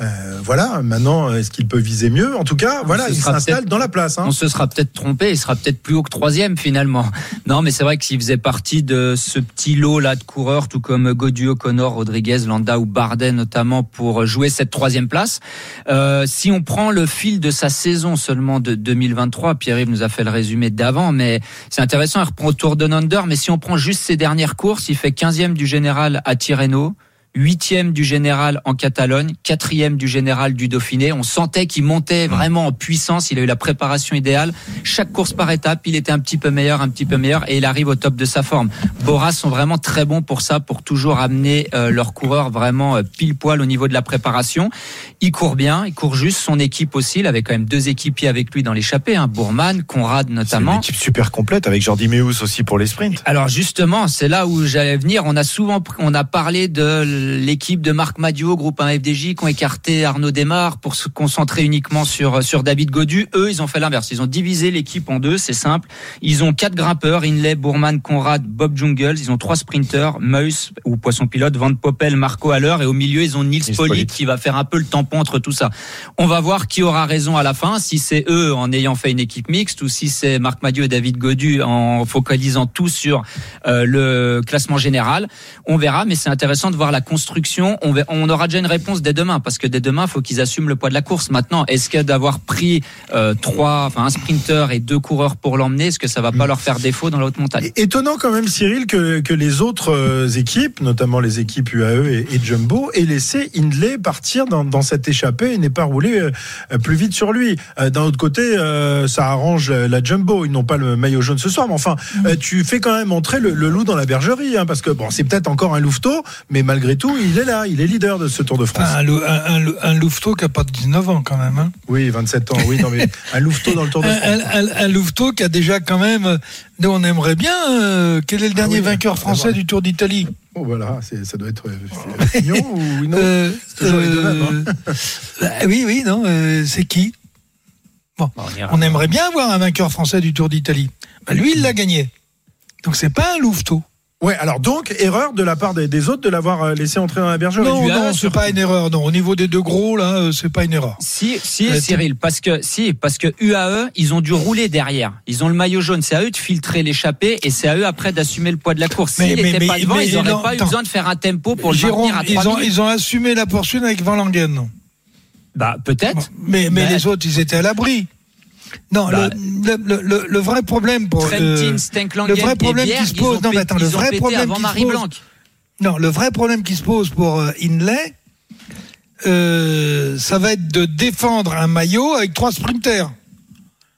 Euh, voilà, maintenant, est-ce qu'il peut viser mieux En tout cas, voilà, il s'installe dans la place. hein. On se sera peut-être trompé, il sera peut-être plus haut que troisième finalement. Non, mais c'est vrai que s'il faisait partie de ce petit lot là de coureurs, tout comme Godu, Connor, Rodriguez, Landa ou Bardet notamment, pour jouer cette troisième place. Euh, si on prend le fil de sa saison seulement de 2023, Pierre-Yves nous a fait le résumé d'avant, mais c'est intéressant, il reprend au Tour de Under, mais si on prend juste ses dernières courses, il fait 15e du général à Tirreno, huitième du général en Catalogne, quatrième du général du Dauphiné. On sentait qu'il montait vraiment en puissance. Il a eu la préparation idéale. Chaque course par étape, il était un petit peu meilleur, un petit peu meilleur, et il arrive au top de sa forme. Boras sont vraiment très bons pour ça, pour toujours amener euh, leurs coureurs vraiment euh, pile poil au niveau de la préparation. Il court bien, il court juste. Son équipe aussi, il avait quand même deux équipiers avec lui dans l'échappée, hein, Bourman, Conrad C'est une notamment. équipe super complète avec Jordi Meus aussi pour les sprints. Alors justement, c'est là où j'allais venir. On a souvent, on a parlé de l'équipe de Marc Madio, groupe 1 FDJ, qui ont écarté Arnaud Desmar pour se concentrer uniquement sur sur David Godu. Eux, ils ont fait l'inverse. Ils ont divisé l'équipe en deux. C'est simple. Ils ont quatre grimpeurs Inlay, Bourman, Conrad, Bob Jungels. Ils ont trois sprinteurs Meus ou poisson pilote, Van Poppel, Marco Haller, et au milieu ils ont Nils Pollitt. qui va faire un peu le tampon entre tout ça. On va voir qui aura raison à la fin, si c'est eux en ayant fait une équipe mixte ou si c'est Marc Madiot et David Godu en focalisant tout sur euh, le classement général. On verra, mais c'est intéressant de voir la construction. On, aura déjà une réponse dès demain, parce que dès demain, il faut qu'ils assument le poids de la course. Maintenant, est-ce que d'avoir pris euh, trois, enfin un sprinter et deux coureurs pour l'emmener, est-ce que ça va pas leur faire défaut dans la haute montagne Étonnant quand même, Cyril, que, que les autres euh, équipes, notamment les équipes UAE et, et Jumbo, aient laissé Hindley partir dans, dans cette échappée et n'aient pas roulé euh, plus vite sur lui. D'un autre côté, ça arrange la, Jumbo. Ils n'ont pas le maillot jaune ce soir, mais enfin, euh, tu fais quand même entrer le, le loup dans la bergerie, hein, parce que bon, c'est peut-être encore un louveteau, mais malgré tout, il est là, il est leader de ce Tour de France. Enfin, un, un, un, lou- un louveteau qui a pas de 19 ans quand même. Hein. Oui, 27 ans, oui, non, mais un louveteau dans le Tour de France. un- un- un louveteau qui a déjà quand même. Nous, on aimerait bien. euh, quel est le dernier oui, vainqueur c'est français du Tour d'Italie? Oh, voilà, c'est- ça doit être euh, Fignon ou autre Euh, toujours les deux mêmes, hein. bah oui, oui, non. euh, c'est qui? Bon, on aimerait bien avoir un vainqueur français du Tour d'Italie. Bah, lui, il l'a gagné. Donc c'est pas un louveteau. Ouais, alors donc, erreur de la part des, des autres de l'avoir euh, laissé entrer dans la bergerie. Non, non, c'est pas une erreur. Non, au niveau des deux gros, là, euh, c'est pas une erreur. Si, si, Euh, Cyril, parce que si, parce que UAE, ils ont dû rouler derrière. Ils ont le maillot jaune. C'est à eux de filtrer l'échappée et c'est à eux après d'assumer le poids de la course. Mais- S'ils n'étaient mais- pas devant, mais ils n'auraient pas eu attends. besoin de faire un tempo pour le Jérôme, maintenir à ils 3 ont, ils ont assumé la poursuite avec Van Langen. non Bah peut-être. Mais, mais Mais- les autres, ils étaient à l'abri. Non, Bah, le, le, le, le vrai problème pour. Trentin, euh, le vrai problème qui se pose- non, mais attends, le vrai problème qui se Marie pose- Blanc. non, le vrai problème qui se pose pour euh, Inlay, euh, ça va être de défendre un maillot avec trois sprinters.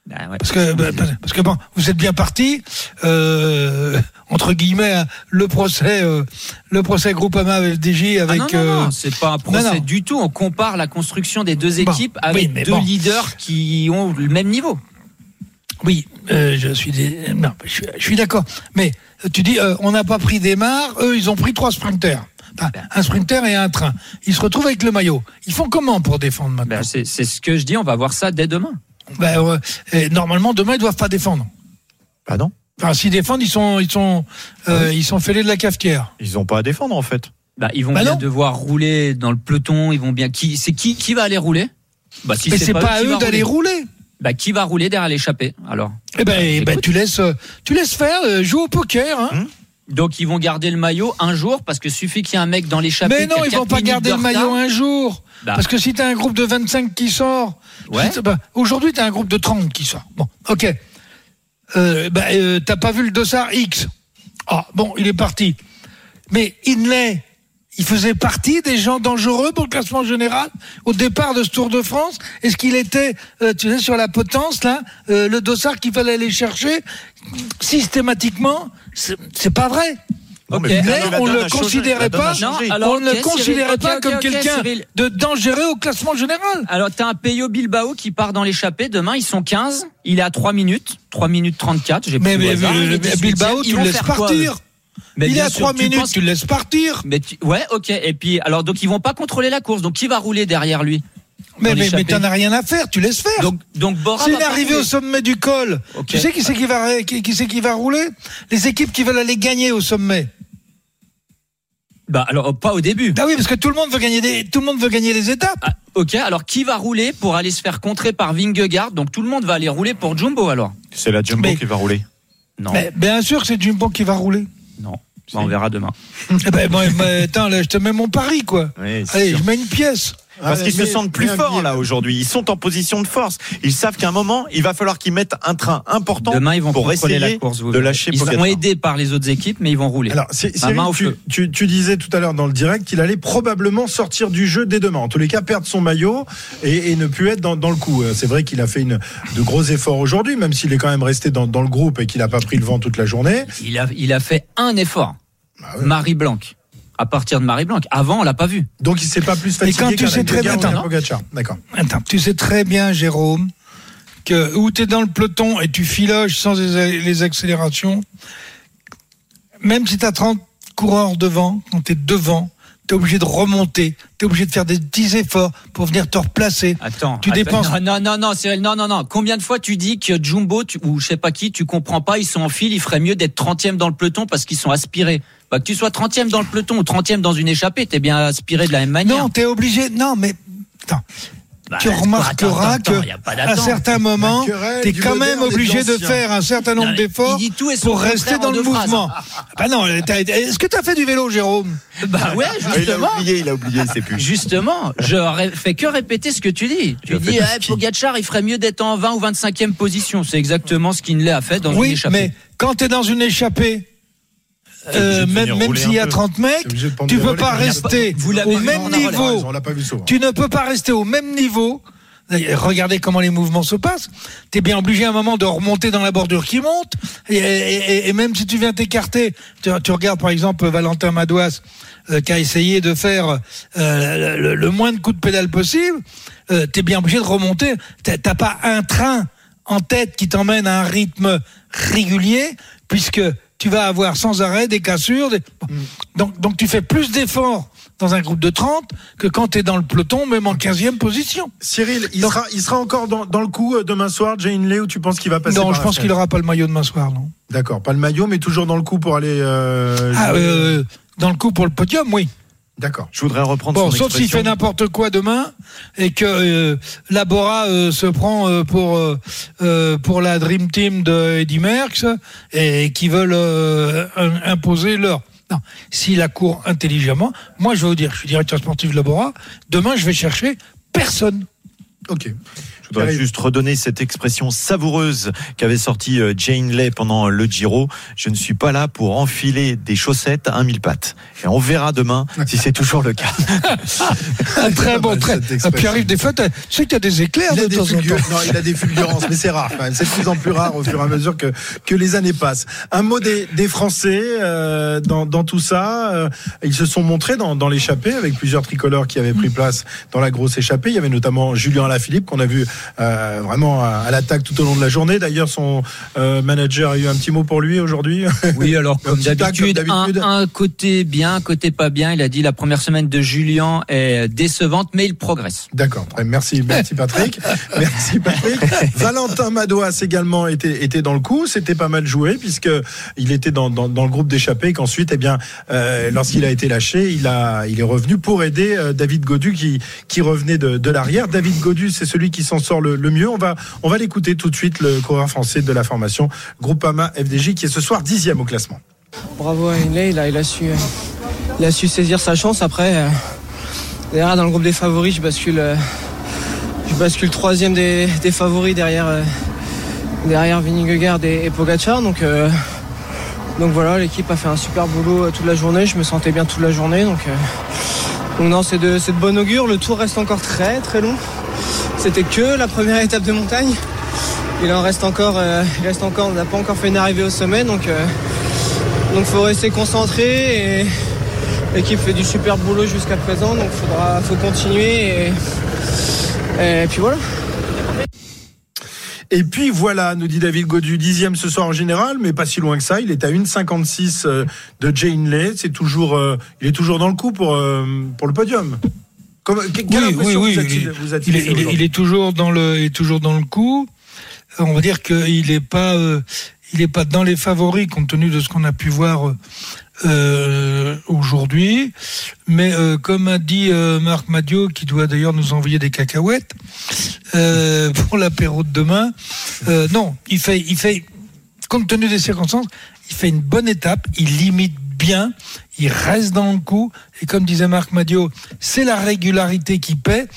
Bah, ouais. Parce que, bah, parce que bon, vous êtes bien parti, euh, entre guillemets, hein, le procès, euh, le procès Groupama FDJ Ah avec. non, non, euh, non, c'est pas un procès non. du tout. On compare la construction des deux équipes avec deux bon. leaders qui ont le même niveau. Oui, euh, je suis, non, je suis, je suis d'accord. Mais euh, tu dis, euh, on n'a pas pris des mares, eux, ils ont pris trois sprinters. Enfin, un sprinter et un train. Ils se retrouvent avec le maillot. Ils font comment pour défendre maintenant Bah, c'est c'est ce que je dis. On va voir ça dès demain. Ben, euh, normalement, demain, ils doivent pas défendre. Bah non, Enfin, s'ils défendent, ils sont, ils sont, euh, ils sont fêlés de la cafetière. ils ont pas à défendre en fait. Bah, ils vont Bah bien non. devoir rouler dans le peloton. Ils vont bien. Qui c'est qui qui va aller rouler? Bah si Mais c'est pas, à qui eux va d'aller rouler. Bah qui va rouler derrière l'échappée Alors? Eh ben, eh ben, Écoute. tu laisses, euh, tu laisses faire, euh, joue au poker. Hein? Donc ils vont garder le maillot un jour parce que suffit qu'il y ait un mec dans l'échappée. Mais non, ils vont pas garder de le maillot un jour. Bah. Parce que si tu as un groupe de 25 qui sort, Ouais. bah, aujourd'hui tu as un groupe de 30 qui sort. Bon, ok. Euh, bah, euh, T'as pas vu le dossard X? Ah, bon, il est parti. Mais Inlay, il faisait partie des gens dangereux pour le classement général au départ de ce Tour de France. Est-ce qu'il était, euh, tu sais, sur la potence, là, euh, le dossard qu'il fallait aller chercher systématiquement? C'est pas vrai. Non, Ok. mais on ne le considérait pas. changé. Non, alors, on ne ok, le considérait Cyril, pas comme quelqu'un de dangereux au classement général. Alors t'as un Peyo Bilbao qui part dans l'échappée. Demain ils sont 15. Il est à 3 minutes. 3 minutes 34. J'ai Mais, mais, hasard. mais, mais 18e. Bilbao, Ils tu vont le laisses quoi, partir. Mais Il est à sûr, 3 tu minutes, penses- tu le laisses partir. Mais tu- ouais, ok. Et puis alors donc ils vont pas contrôler la course. Donc qui va rouler derrière lui? Mais, mais, mais t'en as rien à faire, tu laisses faire. Donc donc Bora S'il est arrivé au sommet du col, tu sais qui c'est qui va, qui, qui c'est qui va rouler? Les équipes qui veulent aller gagner au sommet. Bah alors pas au début. Ah oui, parce que tout le monde veut gagner des, tout le monde veut gagner les étapes. Ah, ok, alors qui va rouler pour aller se faire contrer par Vingegaard? Donc tout le monde va aller rouler pour Jumbo alors C'est la Jumbo Mais- qui va rouler. Non, Mais bien sûr que c'est Jumbo qui va rouler. non. Bah, on verra demain. Moi, moi, attends, là, je te mets mon pari, quoi. Oui, Allez, sûr. je mets une pièce. Parce Ah, qu'ils se sentent plus forts là aujourd'hui. Ils sont en position de force. Ils savent qu'à un moment, il va falloir qu'ils mettent un train important Demain, ils vont pour essayer la course. vous de lâcher Ils seront aidés par les autres équipes, mais ils vont rouler. Alors, main au tu, tu- tu disais tout à l'heure dans le direct qu'il allait probablement sortir du jeu dès demain. En tous les cas, perdre son maillot et, et ne plus être dans, dans le coup. Euh, C'est vrai qu'il a fait une, de gros efforts aujourd'hui, même s'il est quand même resté dans, dans le groupe et qu'il n'a pas pris le vent toute la journée. Il a, il a fait un effort. Bah. Marie Blanc. À partir de Marie Blanc. Avant, on l'a pas vu. Donc il s'est pas plus fatigué quand tu sais très bien-. D'accord. Attends, tu sais très bien, Jérôme, que où tu es dans le peloton et tu filoches sans les, accélérations, même si tu as 30 coureurs devant, quand tu es devant, tu es obligé de remonter, tu es obligé de faire des petits efforts pour venir te replacer. Attends. Tu attends, dépenses- Non, non, non, non, Cyril, non, non, non. Combien de fois tu dis que Jumbo, tu- ou je sais pas qui, tu comprends pas, ils sont en file, il ferait mieux d'être 30e dans le peloton parce qu'ils sont aspirés. Bah, que tu sois 30e dans le peloton ou 30e dans une échappée, t'es bien aspiré de la même manière. Non, tu es obligé. Non, mais attends, Bah, tu remarqueras qu'à certains moments, tu es quand même obligé de faire un certain nombre d'efforts pour rester dans le mouvement. Bah non, est-ce que tu as fait du vélo, Jérôme? Bah ouais, Ah, Il a justement. oublié, il a oublié, c'est plus. Justement, je fais que répéter ce que tu dis. Tu dis, eh, Pogacar, il ferait mieux d'être en 20 ou 25e position. C'est exactement ce qu'Inley a fait dans une Oui, échappée. mais quand tu es dans une échappée, euh, même, même s'il y a peu. 30 mecs, T'es tu peux pas rester vous au vu, même raison, niveau. Souvent. Tu ne peux pas rester au même niveau. Regardez comment les mouvements se passent. Tu es bien obligé à un moment de remonter dans la bordure qui monte. Et, et- et même si tu viens t'écarter, tu, tu regardes par exemple Valentin Madouas euh, qui a essayé de faire euh, le, le moins de coups de pédale possible, euh, tu es bien obligé de remonter. T'as pas un train en tête qui t'emmène à un rythme régulier puisque tu vas avoir sans arrêt des cassures. des-. Donc, donc tu fais plus d'efforts dans un groupe de 30 que quand tu es dans le peloton, même en 15e position. Cyril, il, Donc- sera, il sera encore dans, dans le coup euh, demain soir, Jane Lay, ou tu penses qu'il va passer Non, je pense qu'il aura pas le maillot demain soir, non. D'accord, pas le maillot, mais toujours dans le coup pour aller. euh, Ah, euh, dans le coup pour le podium, oui. D'accord. Je voudrais reprendre Bon, son sauf s'il fait n'importe quoi demain et que euh, Labora euh, se prend euh, pour euh, pour la Dream Team de Eddy Merckx et qui veulent euh, im- imposer leur. Non, s'il la court intelligemment, moi je vais vous dire, je suis directeur sportif de Labora. Demain, je vais chercher personne. Ok. Je voudrais J'arrive. juste redonner cette expression savoureuse qu'avait sortie euh, Jane Lay pendant le Giro. Je ne suis pas là pour enfiler des chaussettes à un mille pattes. Et on verra demain si c'est toujours le cas. Ah, très bon, très. puis arrive des fois, tu sais qu'il y a des éclairs Il de temps en temps. non, il a des fulgurances, mais c'est rare. C'est de plus en plus rare au fur et à mesure que, que les années passent. Un mot des, des Français euh, dans, dans tout ça. euh, ils se sont montrés dans, dans l'échappée avec plusieurs tricolores qui avaient pris place dans la grosse échappée. Il y avait notamment Julien Alaphilippe qu'on a vu euh, vraiment à, à l'attaque tout au long de la journée. D'ailleurs, son euh, manager a eu un petit mot pour lui aujourd'hui. Oui, alors comme d'habitude, un, un côté bien, un côté pas bien. Il a dit la première semaine de Julien est décevante, mais il progresse. D'accord, merci, merci Patrick. merci Patrick. Valentin Madouas également était, était dans le coup. C'était pas mal joué puisque il était dans, dans, dans le groupe d'échappés. Qu'ensuite, eh bien, euh, lorsqu'il a été lâché, il a, il est revenu pour aider David Godu qui, qui revenait de, de l'arrière. David Godu, c'est celui qui s'en sort le, mieux. On va, on va l'écouter tout de suite, le coureur français de la formation Groupama FDJ qui est ce soir dixième au classement. Bravo à Inlay, il a, il a su, il a su saisir sa chance. Après, euh, derrière dans le groupe des favoris, je bascule, euh, je bascule troisième des, favoris derrière, euh, derrière Vingegaard et, et Pogacar. Donc, donc voilà, l'équipe a fait un super boulot toute la journée. Je me sentais bien toute la journée. Donc, non, c'est de, de bon augure. Le tour reste encore très très long. C'était que la première étape de montagne. Il en reste encore, euh, il reste encore, on n'a pas encore fait une arrivée au sommet, donc. euh, donc faut rester concentré l'équipe fait du super boulot jusqu'à présent, donc faudra, faut continuer et puis voilà. Et puis voilà, nous dit David Godu, dixième ce soir en général, mais pas si loin que ça. Il est à 1,56 euh, de Jane Lay. C'est toujours, euh, il est toujours dans le coup pour, euh, pour le podium. Comme, Oui, oui, vous oui, a-t-il- il- vous a-t-il il est, il est- aujourd'hui il est toujours dans le, il est toujours dans le coup. Euh, On va dire qu'il n'est pas, euh, il est pas dans les favoris compte tenu de ce qu'on a pu voir euh, aujourd'hui. Mais euh, comme a dit euh, Marc Madio, qui doit d'ailleurs nous envoyer des cacahuètes euh, pour l'apéro de demain, euh, non, il fait, il fait, compte tenu des circonstances, il fait une bonne étape, il limite bien, il reste dans le coup. Et comme disait Marc Madio, c'est la régularité qui paie.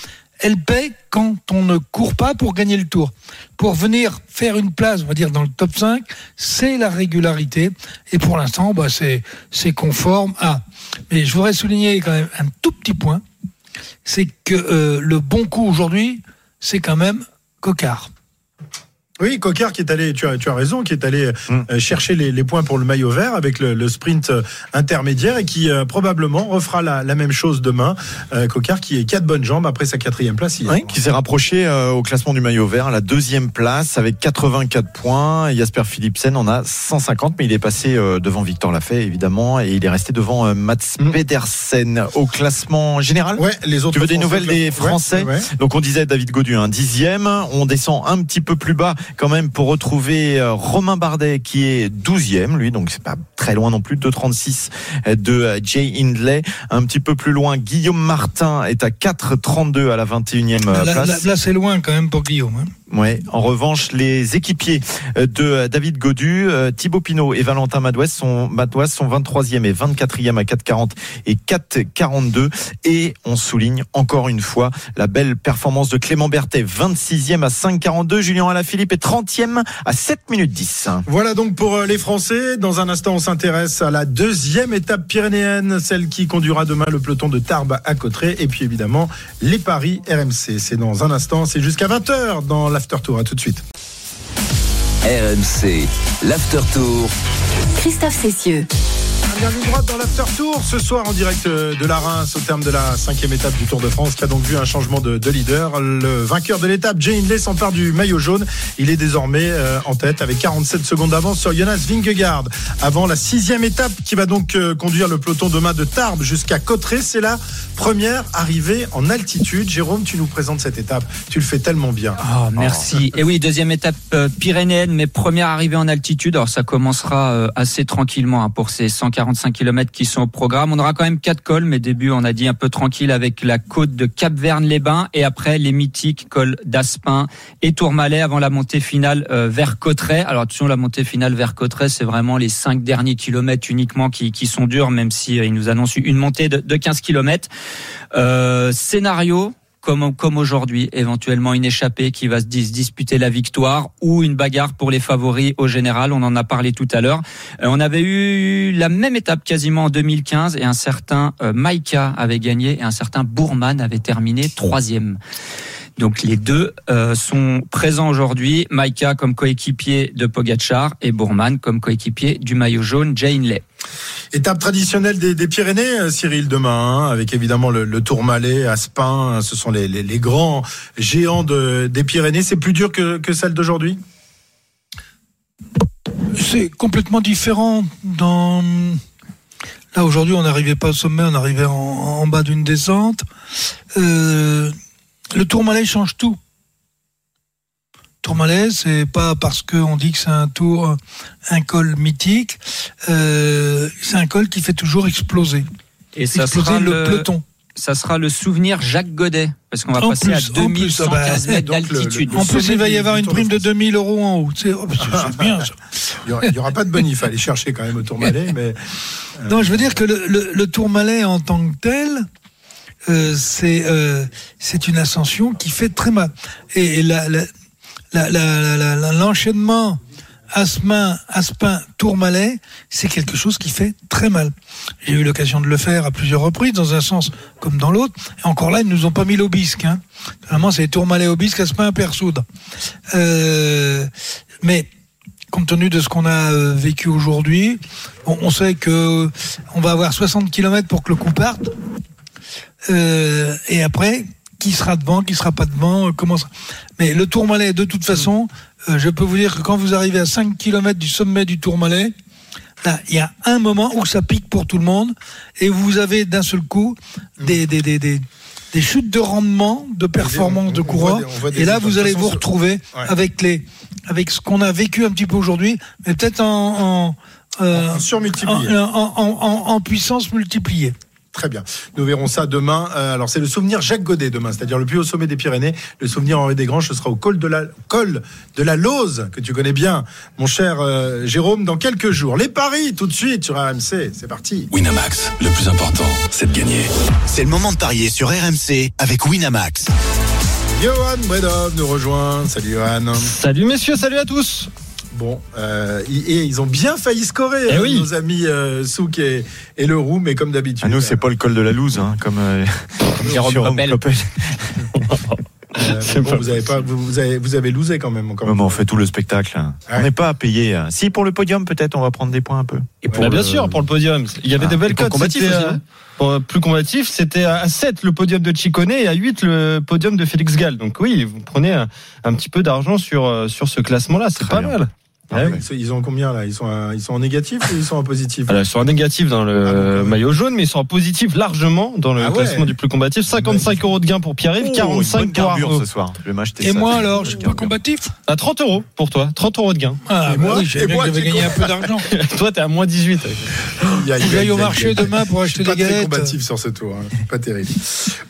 Elle paie quand on ne court pas pour gagner le tour. Pour venir faire une place, on va dire, dans le top 5, c'est la régularité. Et pour l'instant, bah, c'est, conforme à. Mais je voudrais souligner quand même un tout petit point. C'est que euh, le bon coup aujourd'hui, c'est quand même Cocard. Oui, Cocard qui est allé, tu as, tu as raison, qui est allé euh, chercher les, les points pour le maillot vert avec le, le sprint euh, intermédiaire et qui euh, probablement refera la, la même chose demain. Euh, Cocard qui est quatre bonnes jambes après sa quatrième place hier. Oui, qui s'est rapproché euh, au classement du maillot vert à la deuxième place avec 84 points. Et Jasper Philipsen en a 150, mais il est passé euh, devant Victor Lafay évidemment et il est resté devant euh, Mats Pedersen au classement général? Ouais, les autres Tu veux des nouvelles des ouais, Français ouais. Donc on disait David Godu un dixième. On descend un petit peu plus bas quand même pour retrouver euh, Romain Bardet qui est douzième lui, donc c'est pas très loin non plus, 2,36 de euh, Jay Hindley. Un petit peu plus loin, Guillaume Martin est à 4,32 à la 21e Là, là, place. là, c'est loin quand même pour Guillaume. hein. Ouais. En revanche, les équipiers euh, de euh, David Godu, euh, Thibaut Pinot et Valentin Madouas sont, sont 23e et 24e à 4,40 et 4,42. Et on souligne encore une fois la belle performance de Clément Berthet, 26e à 5,42. Julien Alaphilippe est 30e à 7 minutes 10. Voilà donc pour les Français. Dans un instant, on s'intéresse à la deuxième étape pyrénéenne, celle qui conduira demain le peloton de Tarbes à Cotteret. Et puis évidemment, les paris RMC. C'est dans un instant, c'est jusqu'à 20h dans l'After Tour. À tout de suite. RMC, l'After Tour. Christophe Cessieux. Bienvenue droite dans l'After Tour ce soir en direct euh, de la Reims au terme de la cinquième étape du Tour de France qui a donc vu un changement de, de leader. Le vainqueur de l'étape, Jay Hindley, s'empare du maillot jaune. Il est désormais euh, en tête avec 47 secondes d'avance sur Jonas Vingegaard. Avant la sixième étape qui va donc euh, conduire le peloton demain de Tarbes jusqu'à Cotteret, c'est la première arrivée en altitude. Jérôme, tu nous présentes cette étape. Tu le fais tellement bien. Ah, merci. Et oui, deuxième étape euh, pyrénéenne, mais première arrivée en altitude. Alors ça commencera assez tranquillement hein, pour ces 145 km qui sont au programme. On aura quand même quatre cols, mais début on a dit un peu tranquille avec la côte de Cap-Verne-les-Bains et après les mythiques cols d'Aspin et Tourmalet avant la montée finale euh, vers Cotteret. Alors attention, la montée finale vers Cotteret, c'est vraiment les cinq derniers kilomètres uniquement qui, sont durs, même si euh, ils nous annoncent une montée de, de 15 km. Euh, scénario comme, comme aujourd'hui, éventuellement une échappée qui va se dis- disputer la victoire ou une bagarre pour les favoris au général. On en a parlé tout à l'heure. Euh, on avait eu la même étape quasiment en 2015 et un certain euh, Maïka avait gagné et un certain Bourman avait terminé troisième. Donc les deux euh, sont présents aujourd'hui. Maïka comme coéquipier de Pogachar et Bourman comme coéquipier du maillot jaune Jay Hindley. Étape traditionnelle des, des Pyrénées, euh, Cyril, demain, hein, avec évidemment le, le Tourmalet, Aspin. Ce sont les, les- les grands géants de- des Pyrénées. C'est plus dur que, que celle d'aujourd'hui? C'est complètement différent dans. Là, aujourd'hui, on n'arrivait pas au sommet, on arrivait en, en bas d'une descente. Euh, le Tourmalet change tout. Tourmalet, c'est pas parce qu'on dit que c'est un tour, un col mythique, euh, c'est un col qui fait toujours exploser. Et ça exploser sera le, le- peloton. Ça sera le souvenir Jacques Godet, parce qu'on va En passer plus, à en plus, ah bah, 2115 mètres d'altitude. En plus, sommet il va y avoir une prime de France. 2000 euros en haut. C'est oh, c'est- c'est bien ça. Il y aura- pas de bonif. Il faut aller chercher quand même au Tourmalet, mais Non, je veux dire que le, le, le Tourmalet en tant que tel, euh, c'est euh, c'est une ascension qui fait très mal. Et, et l'enchaînement Aspin, Aspin, Tourmalet, c'est quelque chose qui fait très mal. J'ai eu l'occasion de le faire à plusieurs reprises, dans un sens comme dans l'autre. Et encore là, ils nous ont pas mis l'obisque. Hein. Vraiment, c'est Tourmalet, obisque, Aspin, Persoudre. Euh, mais compte tenu de ce qu'on a euh, vécu aujourd'hui, on, on sait que on va avoir 60 km pour que le coup parte. Euh, et après, qui sera devant, qui sera pas devant, euh, comment ça... Mais le Tourmalet, de toute façon, euh, je peux vous dire que quand vous arrivez à 5 km du sommet du Tourmalet, là, il y a un moment où ça pique pour tout le monde, et vous avez d'un seul coup des, des, des, des, des chutes de rendement, de performance de on on des et là, vous allez vous retrouver Ouais. avec les avec ce qu'on a vécu un petit peu aujourd'hui, mais peut-être en, en, euh, surmultiplié. en, en- en- en- en puissance multipliée. Très bien. Nous verrons ça demain. Euh, alors c'est le souvenir Jacques Godet demain, c'est-à-dire le plus haut sommet des Pyrénées. Le souvenir Henri Desgranges, ce sera au col de la col de la Lose que tu connais bien, mon cher euh, Jérôme, dans quelques jours. Les paris tout de suite sur RMC. C'est parti. Winamax, le plus important, c'est de gagner. C'est le moment de parier sur RMC avec Winamax. Johan Bredov nous rejoint. Salut Johan. Salut messieurs, salut à tous. Bon, euh, et ils ont bien failli scorer, Eh hein, oui. nos amis euh, Souk et, et Leroux, mais comme d'habitude. À nous, c'est pas le col de la loose, hein, comme euh, Jérôme Coppel. Coppel. Euh, C'est bon, pas vous avez pas, vous, vous avez, vous avez losé quand même encore. On fait tout le spectacle. hein. Ouais. On n'est pas à payer. hein. Si pour le podium, peut-être, on va prendre des points un peu. Et Bah, bien sûr, pour le podium. Il y avait Ah, des belles pour cotes. combatif euh, pour, plus combatif, c'était à 7 le podium de Chicone et à 8 le podium de Félix Gall. Donc oui, vous prenez un, un petit peu d'argent sur, sur ce classement-là. C'est pas bien. mal. Ah, Ouais, Ils ont combien là? Ils sont, à- ils sont en négatif ou ils sont en positif? Alors, ils sont en négatif dans le Ah, ouais. maillot jaune, mais ils sont en positif largement dans le Ah ouais. classement du plus combatif. 55 euros de gain pour Pierre-Yves, Oh, une 45 bonne pour Arnaud. ce soir. Je vais m'acheter Et ça. moi alors, je suis pas combatif? À 30 euros pour toi. 30 euros de gain. Ah, Et bah moi oui, Et j'avais moi, un peu d'argent. toi, t'es à moins 18. Il y a- il y a- J'aille au marché il y a- demain pour acheter pas des très galettes. combatif sur ce tour, hein. pas terrible.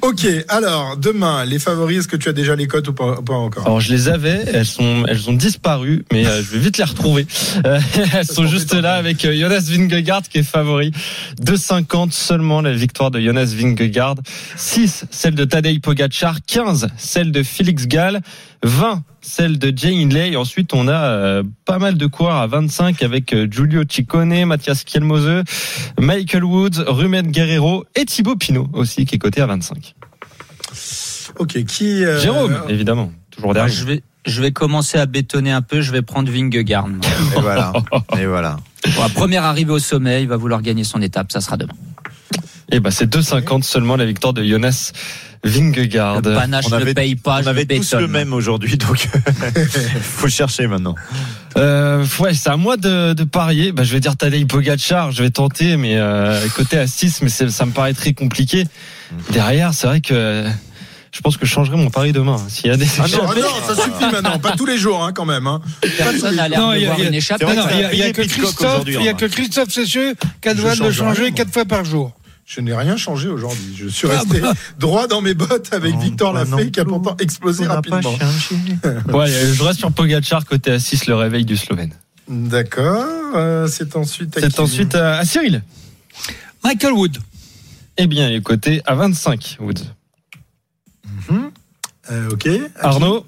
Ok, alors demain, les favoris, est-ce que tu as déjà les cotes ou pas, pas encore? Alors je les avais, elles sont elles ont disparu, mais euh, je vais vite les retrouver. Euh, elles sont juste là avec euh, Jonas Vingegaard qui est favori. 2,50 seulement la victoire de Jonas Vingegaard. 6 celle de Tadej Pogacar, 15 celle de Félix Gall, 20 celle de Jay. Et ensuite on a euh, pas mal de coureurs à 25 avec euh, Giulio Ciccone, Mathias Kielmose, Michael Woods, Rumen Guerrero et Thibaut Pinot aussi qui est coté à 25. Ok, qui euh, Jérôme évidemment, toujours Ah, derrière. je vais je vais commencer à bétonner un peu. Je vais prendre Vingegaard. Et voilà. Et voilà. Pour la première arrivée au sommet, il va vouloir gagner son étape. Ça sera demain. Et bah c'est 2,50 seulement la victoire de Jonas Vingegaard. Le panache on ne avait- paye pas. On je avait tous bétonne. le même aujourd'hui, donc faut chercher maintenant. Euh, ouais, c'est à moi de, de parier. Bah, je vais dire Tadej Pogacar, je vais tenter, mais euh, côté à 6, mais c'est- ça me paraît très compliqué. Derrière, c'est vrai que je pense que je changerai mon pari demain. S'il y a des Ah non, ah non, ça suffit maintenant, pas tous les jours hein, quand même. Hein. Personne n'a l'air Non, de il y a- voir y a- une échappée. C'est il y ça a, que Christophe, hein. que Christophe Cessieux qui a le Je droit de changer rien, quatre fois par jour. Je n'ai rien changé aujourd'hui. Je suis Ah resté bah. droit dans mes bottes avec Non, Victor Lafay qui a pourtant explosé rapidement. Ouais, je reste sur Pogacar côté à 6, le réveil du Slovène. D'accord. euh, c'est ensuite. à C'est qui ensuite à, à Cyril. Michael Wood. Eh bien, il est coté à 25, Woods. Euh, ok. À qui Arnaud,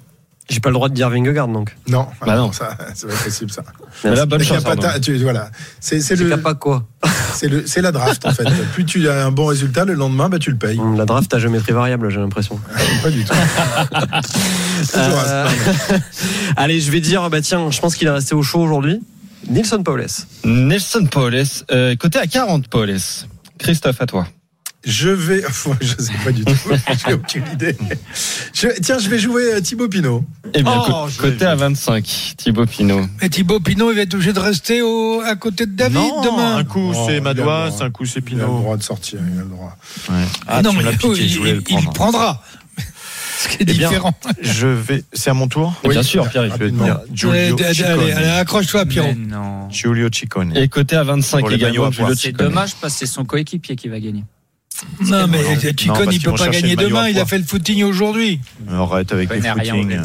J'ai pas le droit de dire Vingegaard donc. Non. Bah Ah non. Ça, c'est pas possible ça. mais là, bonne chance. ta- tu- voilà. C'est c'est C'est le, pas quoi c'est le, c'est la draft en fait. Plus tu as un bon résultat, le lendemain, bah tu le payes. La draft a géométrie variable, j'ai l'impression. Pas du tout. À Euh. Allez, je vais dire, bah tiens, je pense qu'il est resté au chaud aujourd'hui. Nilsson Paules. Nelson Paules, euh, côté à 40, Paules. Christophe, à toi. Je vais. Je sais pas du tout. J'ai aucune idée. Je- tiens, je vais jouer euh, Thibaut Pinot. Eh bien, Oh, je- côté à 25, Thibaut Pinot. Et Thibaut Pinot, il va être obligé de rester au, à côté de David non, demain. un coup Oh, il c'est droit. un coup c'est Il a le Pinot. droit de sortir. Il a le droit. Ah, non, mais piqué, il, le il- il prendra. Ce qui est Eh bien, différent. Je vais. C'est à mon tour. Et bien sûr, Pierre, il Je vais rapidement. dire Allez, Giulio allez, allez, Ciccone. accroche-toi, Pierrot. Mais non. Giulio Ciccone. Et côté à 25 Pour les maillots également. C'est dommage parce que c'est son coéquipier qui va gagner. Non, mais Chicone, il peut pas gagner demain. Il a fait le footing aujourd'hui. Arrête avec les footings.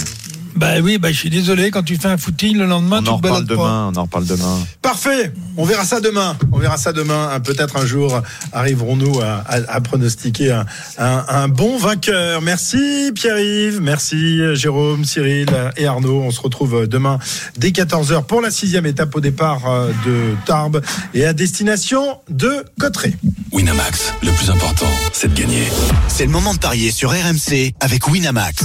Bah oui, bah je suis désolé. Quand tu fais un footing, le lendemain, On tu en te reparle balades pas. demain. On en reparle demain. Parfait. On verra ça demain. On verra ça demain. Un- Peut-être un jour arriverons-nous à, à- à pronostiquer un, un- un bon vainqueur. Merci Pierre-Yves. Merci Jérôme, Cyril et Arnaud. On se retrouve demain dès 14h pour la sixième étape au départ euh, de Tarbes et à destination de Cotteret. Winamax, le plus important, c'est de gagner. C'est le moment de parier sur RMC avec Winamax.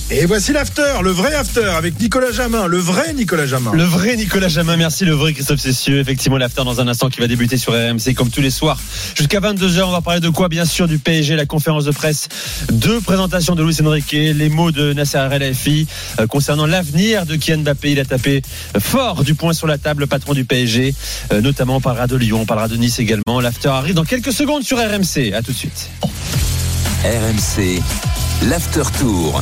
Et voici l'after, le vrai after avec Nicolas Jamin, le vrai Nicolas Jamin. Le vrai Nicolas Jamin, merci, le vrai Christophe Cessieux. Effectivement, l'after dans un instant qui va débuter sur RMC comme tous les soirs. Jusqu'à 22h, on va parler de quoi? Bien sûr, du PSG, la conférence de presse, deux présentations de Luis Enrique, les mots de Nasser El-Khelaifi euh, concernant l'avenir de Kylian Mbappé. Il a tapé fort du poing sur la table, le patron du PSG. Euh, notamment, on parlera de Lyon, on parlera de Nice également. L'after arrive dans quelques secondes sur RMC. À tout de suite. RMC, l'after tour.